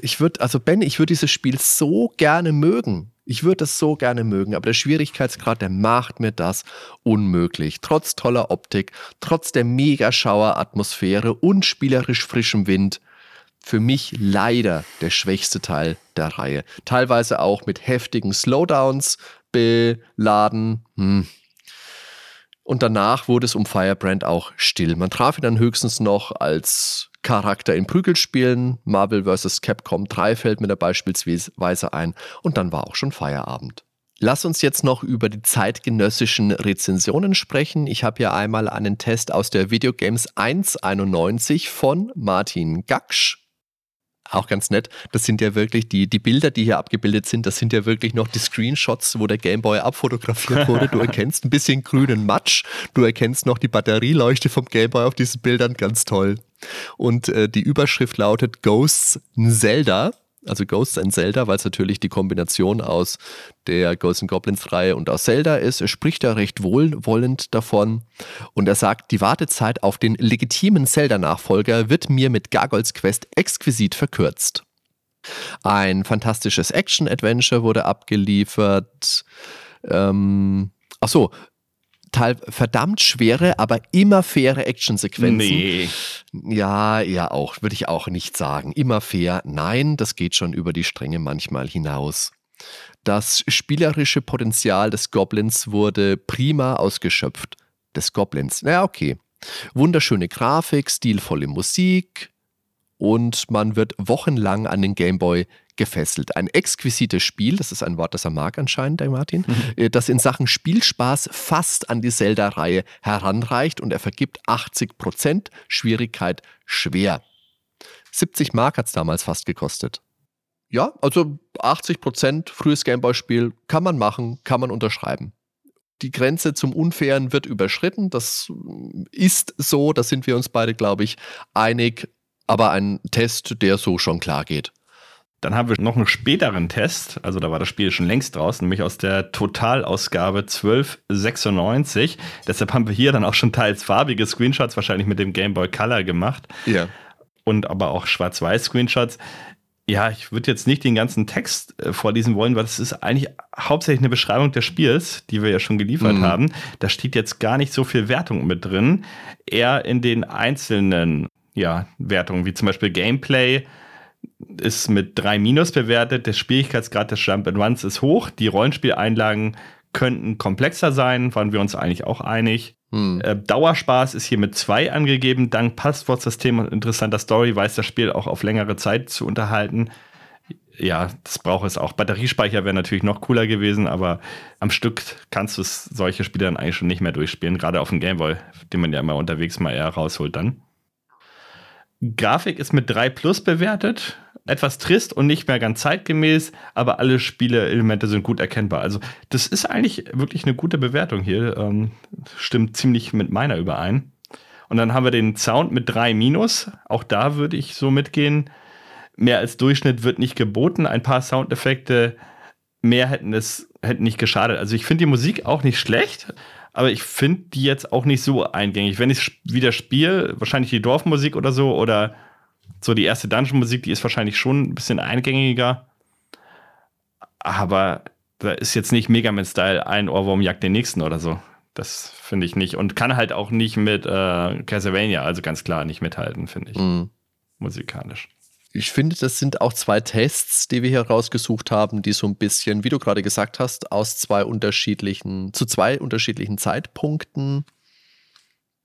Ich würde, also Ben, ich würde dieses Spiel so gerne mögen. Ich würde es so gerne mögen, aber der Schwierigkeitsgrad, der macht mir das unmöglich. Trotz toller Optik, trotz der Megaschauer-Atmosphäre und spielerisch frischem Wind. Für mich leider der schwächste Teil der Reihe. Teilweise auch mit heftigen Slowdowns beladen. Hm. Und danach wurde es um Firebrand auch still. Man traf ihn dann höchstens noch als Charakter in Prügelspielen. Marvel vs. Capcom 3 fällt mir da beispielsweise ein. Und dann war auch schon Feierabend. Lass uns jetzt noch über die zeitgenössischen Rezensionen sprechen. Ich habe hier einmal einen Test aus der Videogames 191 von Martin Gaksch auch ganz nett. Das sind ja wirklich die, die Bilder, die hier abgebildet sind, das sind ja wirklich noch die Screenshots, wo der Gameboy abfotografiert wurde. Du erkennst ein bisschen grünen Matsch, du erkennst noch die Batterieleuchte vom Gameboy auf diesen Bildern, ganz toll. Und äh, die Überschrift lautet Ghosts Zelda also Ghosts and Zelda, weil es natürlich die Kombination aus der Ghosts and Goblins Reihe und aus Zelda ist. Er spricht da recht wohlwollend davon und er sagt, die Wartezeit auf den legitimen Zelda-Nachfolger wird mir mit Gargoyles Quest exquisit verkürzt. Ein fantastisches Action-Adventure wurde abgeliefert. Ähm, ach so, teil verdammt schwere, aber immer faire Actionsequenzen. Nee. Ja, ja auch, würde ich auch nicht sagen. Immer fair. Nein, das geht schon über die Stränge manchmal hinaus. Das spielerische Potenzial des Goblins wurde prima ausgeschöpft. Des Goblins. Na okay. Wunderschöne Grafik, stilvolle Musik und man wird wochenlang an den Gameboy gefesselt. Ein exquisites Spiel, das ist ein Wort, das er mag anscheinend, der Martin, mhm. Äh, das in Sachen Spielspaß fast an die Zelda-Reihe heranreicht und er vergibt 80 Prozent Schwierigkeit schwer. 70 Mark hat es damals fast gekostet. Ja, also 80 Prozent frühes Gameboy-Spiel kann man machen, kann man unterschreiben. Die Grenze zum Unfairen wird überschritten. Das ist so, da sind wir uns beide, glaube ich, einig. Aber ein Test, der so schon klar geht. Dann haben wir noch einen späteren Test, also da war das Spiel schon längst draußen, nämlich aus der Totalausgabe 1296. Deshalb haben wir hier dann auch schon teils farbige Screenshots, wahrscheinlich mit dem Game Boy Color gemacht. Ja. Und aber auch Schwarz-Weiß-Screenshots. Ja, ich würde jetzt nicht den ganzen Text äh, vorlesen wollen, weil das ist eigentlich hauptsächlich eine Beschreibung des Spiels, die wir ja schon geliefert mhm. haben. Da steht jetzt gar nicht so viel Wertung mit drin. Eher in den einzelnen ja, Wertungen, wie zum Beispiel Gameplay, ist mit 3 Minus bewertet. Der Schwierigkeitsgrad des Jump and Runs ist hoch. Die Rollenspieleinlagen könnten komplexer sein, waren wir uns eigentlich auch einig. Hm. Äh, Dauerspaß ist hier mit 2 angegeben. Dank Passwortsystem und interessanter Story weiß das Spiel auch auf längere Zeit zu unterhalten. Ja, das braucht es auch. Batteriespeicher wäre natürlich noch cooler gewesen, aber am Stück kannst du solche Spiele dann eigentlich schon nicht mehr durchspielen, gerade auf dem Gameboy, den man ja immer unterwegs mal eher rausholt dann. Grafik ist mit 3 Plus bewertet etwas trist und nicht mehr ganz zeitgemäß, aber alle Spieleelemente sind gut erkennbar. Also das ist eigentlich wirklich eine gute Bewertung hier. Ähm, stimmt ziemlich mit meiner überein. Und dann haben wir den Sound mit 3 Minus. Auch da würde ich so mitgehen. Mehr als Durchschnitt wird nicht geboten. Ein paar Soundeffekte mehr hätten es hätten nicht geschadet. Also ich finde die Musik auch nicht schlecht, aber ich finde die jetzt auch nicht so eingängig. Wenn ich wieder spiele, wahrscheinlich die Dorfmusik oder so oder so, die erste Dungeon-Musik, die ist wahrscheinlich schon ein bisschen eingängiger. Aber da ist jetzt nicht Mega Man-Style, ein Ohrwurm jagt den nächsten oder so. Das finde ich nicht. Und kann halt auch nicht mit äh, Castlevania, also ganz klar nicht mithalten, finde ich. Mhm. Musikalisch. Ich finde, das sind auch zwei Tests, die wir hier rausgesucht haben, die so ein bisschen, wie du gerade gesagt hast, aus zwei unterschiedlichen, zu zwei unterschiedlichen Zeitpunkten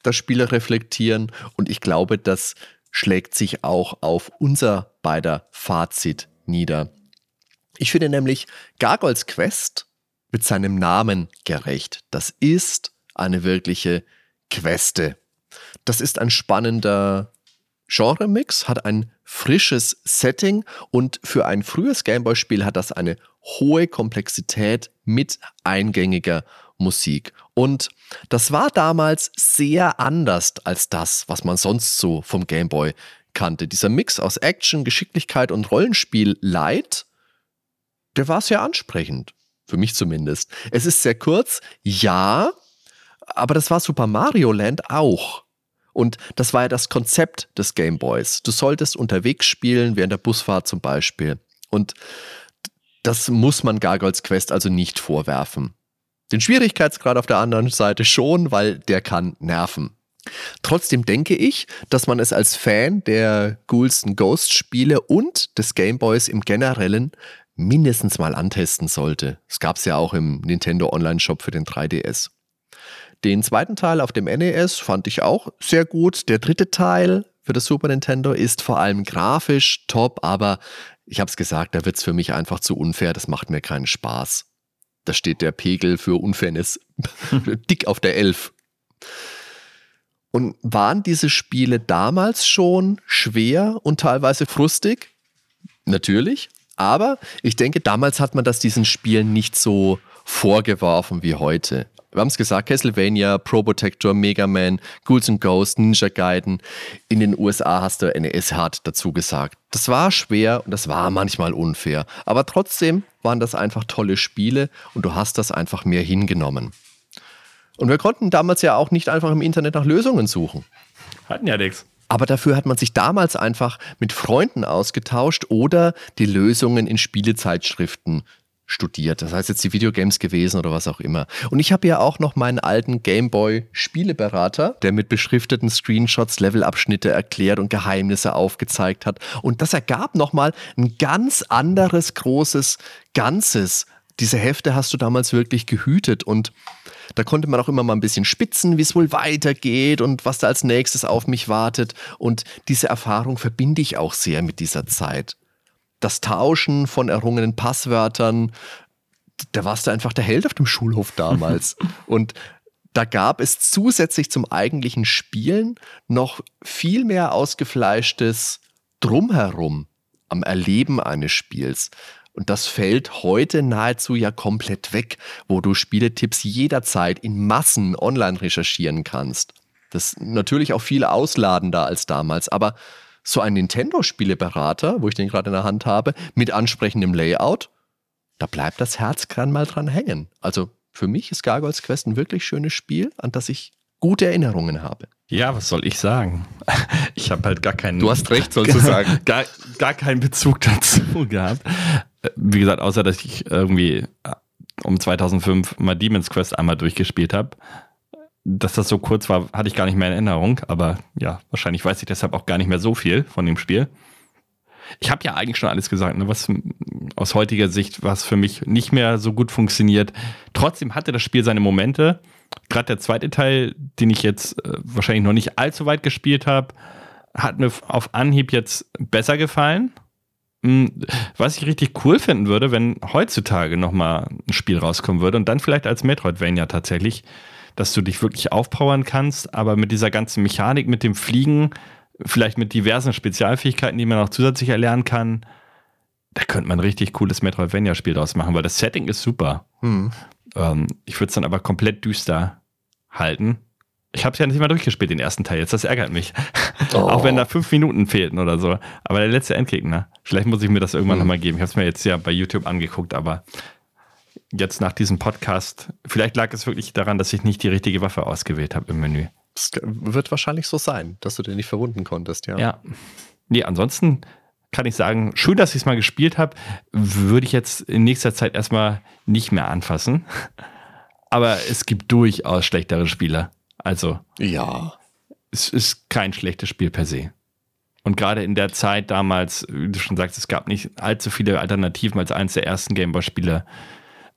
das Spiel reflektieren. Und ich glaube, dass schlägt sich auch auf unser beider Fazit nieder. Ich finde nämlich Gargoyles Quest mit seinem Namen gerecht. Das ist eine wirkliche Queste. Das ist ein spannender Genre-Mix, hat ein frisches Setting und für ein frühes Gameboy-Spiel hat das eine hohe Komplexität mit eingängiger Musik. Und das war damals sehr anders als das, was man sonst so vom Gameboy kannte. Dieser Mix aus Action, Geschicklichkeit und Rollenspiel Light, der war sehr ansprechend. Für mich zumindest. Es ist sehr kurz, ja, aber das war Super Mario Land auch. Und das war ja das Konzept des Game Boys. Du solltest unterwegs spielen, während der Busfahrt zum Beispiel. Und das muss man Gargoyles Quest also nicht vorwerfen. Den Schwierigkeitsgrad auf der anderen Seite schon, weil der kann nerven. Trotzdem denke ich, dass man es als Fan der Ghouls Ghost Spiele und des Game Boys im Generellen mindestens mal antesten sollte. Es gab es ja auch im Nintendo Online Shop für den 3DS. Den zweiten Teil auf dem NES fand ich auch sehr gut. Der dritte Teil für das Super Nintendo ist vor allem grafisch top, aber ich habe es gesagt, da wird es für mich einfach zu unfair. Das macht mir keinen Spaß. Da steht der Pegel für Unfairness [LAUGHS] dick auf der 11. Und waren diese Spiele damals schon schwer und teilweise frustig? Natürlich. Aber ich denke, damals hat man das diesen Spielen nicht so vorgeworfen wie heute. Wir haben es gesagt, Castlevania, Probotector, Mega Man, Ghouls and Ghosts, Ninja Gaiden. In den USA hast du NES Hard dazu gesagt. Das war schwer und das war manchmal unfair. Aber trotzdem waren das einfach tolle Spiele und du hast das einfach mehr hingenommen. Und wir konnten damals ja auch nicht einfach im Internet nach Lösungen suchen. Hatten ja nichts. Aber dafür hat man sich damals einfach mit Freunden ausgetauscht oder die Lösungen in Spielezeitschriften studiert. Das heißt jetzt die Videogames gewesen oder was auch immer. Und ich habe ja auch noch meinen alten Gameboy Spieleberater, der mit beschrifteten Screenshots Levelabschnitte erklärt und Geheimnisse aufgezeigt hat. Und das ergab nochmal ein ganz anderes großes Ganzes. Diese Hefte hast du damals wirklich gehütet und da konnte man auch immer mal ein bisschen spitzen, wie es wohl weitergeht und was da als nächstes auf mich wartet. Und diese Erfahrung verbinde ich auch sehr mit dieser Zeit. Das Tauschen von errungenen Passwörtern, da warst du einfach der Held auf dem Schulhof damals. [LAUGHS] und da gab es zusätzlich zum eigentlichen Spielen noch viel mehr ausgefleischtes Drumherum am Erleben eines Spiels. Und das fällt heute nahezu ja komplett weg, wo du Spieletipps jederzeit in Massen online recherchieren kannst. Das ist natürlich auch viel ausladender als damals, aber so ein Nintendo-Spieleberater, wo ich den gerade in der Hand habe, mit ansprechendem Layout, da bleibt das Herz gern mal dran hängen. Also für mich ist Gargoyles Quest ein wirklich schönes Spiel, an das ich gute Erinnerungen habe. Ja, was soll ich sagen? [LAUGHS] Ich habe halt gar keinen. Du hast recht, sollst du [LAUGHS] sagen. Gar, gar keinen Bezug dazu gehabt. Wie gesagt, außer dass ich irgendwie äh, um 2005 mal Demon's Quest einmal durchgespielt habe. Dass das so kurz war, hatte ich gar nicht mehr in Erinnerung. Aber ja, wahrscheinlich weiß ich deshalb auch gar nicht mehr so viel von dem Spiel. Ich habe ja eigentlich schon alles gesagt, ne, was aus heutiger Sicht, was für mich nicht mehr so gut funktioniert. Trotzdem hatte das Spiel seine Momente. Gerade der zweite Teil, den ich jetzt äh, wahrscheinlich noch nicht allzu weit gespielt habe, hat mir auf Anhieb jetzt besser gefallen. Hm, was ich richtig cool finden würde, wenn heutzutage nochmal ein Spiel rauskommen würde und dann vielleicht als Metroidvania tatsächlich, dass du dich wirklich aufpowern kannst, aber mit dieser ganzen Mechanik, mit dem Fliegen, vielleicht mit diversen Spezialfähigkeiten, die man auch zusätzlich erlernen kann, da könnte man ein richtig cooles Metroidvania-Spiel draus machen, weil das Setting ist super. Hm. Ähm, ich würde es dann aber komplett düster halten ich habe es ja nicht mal durchgespielt, den ersten Teil jetzt. Das ärgert mich. Oh. [LAUGHS] Auch wenn da fünf Minuten fehlten oder so. Aber der letzte Endgegner. Vielleicht muss ich mir das irgendwann hm. nochmal geben. Ich habe es mir jetzt ja bei YouTube angeguckt, aber jetzt nach diesem Podcast, vielleicht lag es wirklich daran, dass ich nicht die richtige Waffe ausgewählt habe im Menü. Das wird wahrscheinlich so sein, dass du den nicht verwunden konntest, ja. Ja. Nee, ansonsten kann ich sagen, schön, dass ich es mal gespielt habe, würde ich jetzt in nächster Zeit erstmal nicht mehr anfassen. Aber es gibt durchaus schlechtere Spieler. Also, ja. Es ist kein schlechtes Spiel per se. Und gerade in der Zeit damals, wie du schon sagst, es gab nicht allzu viele Alternativen als eines der ersten Gameboy-Spiele,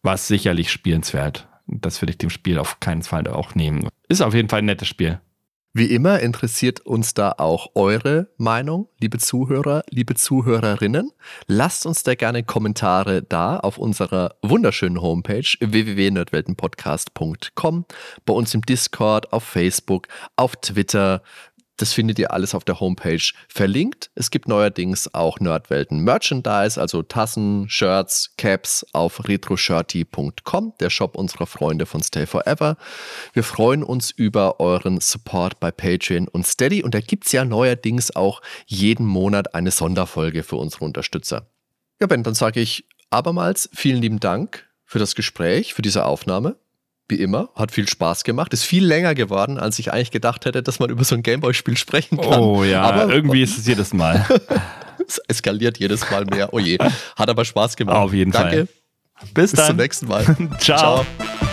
war es sicherlich spielenswert. Das würde ich dem Spiel auf keinen Fall auch nehmen. Ist auf jeden Fall ein nettes Spiel. Wie immer interessiert uns da auch eure Meinung, liebe Zuhörer, liebe Zuhörerinnen. Lasst uns da gerne Kommentare da auf unserer wunderschönen Homepage www.nerdweltenpodcast.com, bei uns im Discord, auf Facebook, auf Twitter. Das findet ihr alles auf der Homepage verlinkt. Es gibt neuerdings auch Nerdwelten Merchandise, also Tassen, Shirts, Caps auf retroshirty.com, der Shop unserer Freunde von Stay Forever. Wir freuen uns über euren Support bei Patreon und Steady und da gibt es ja neuerdings auch jeden Monat eine Sonderfolge für unsere Unterstützer. Ja, Ben, dann sage ich abermals vielen lieben Dank für das Gespräch, für diese Aufnahme wie immer. Hat viel Spaß gemacht. Ist viel länger geworden, als ich eigentlich gedacht hätte, dass man über so ein Gameboy-Spiel sprechen kann. Oh ja, aber irgendwie ist es jedes Mal. [LAUGHS] es eskaliert jedes Mal mehr. Oh je. Hat aber Spaß gemacht. Auf jeden Danke. Fall. Bis, Bis dann. zum nächsten Mal. [LAUGHS] Ciao. Ciao.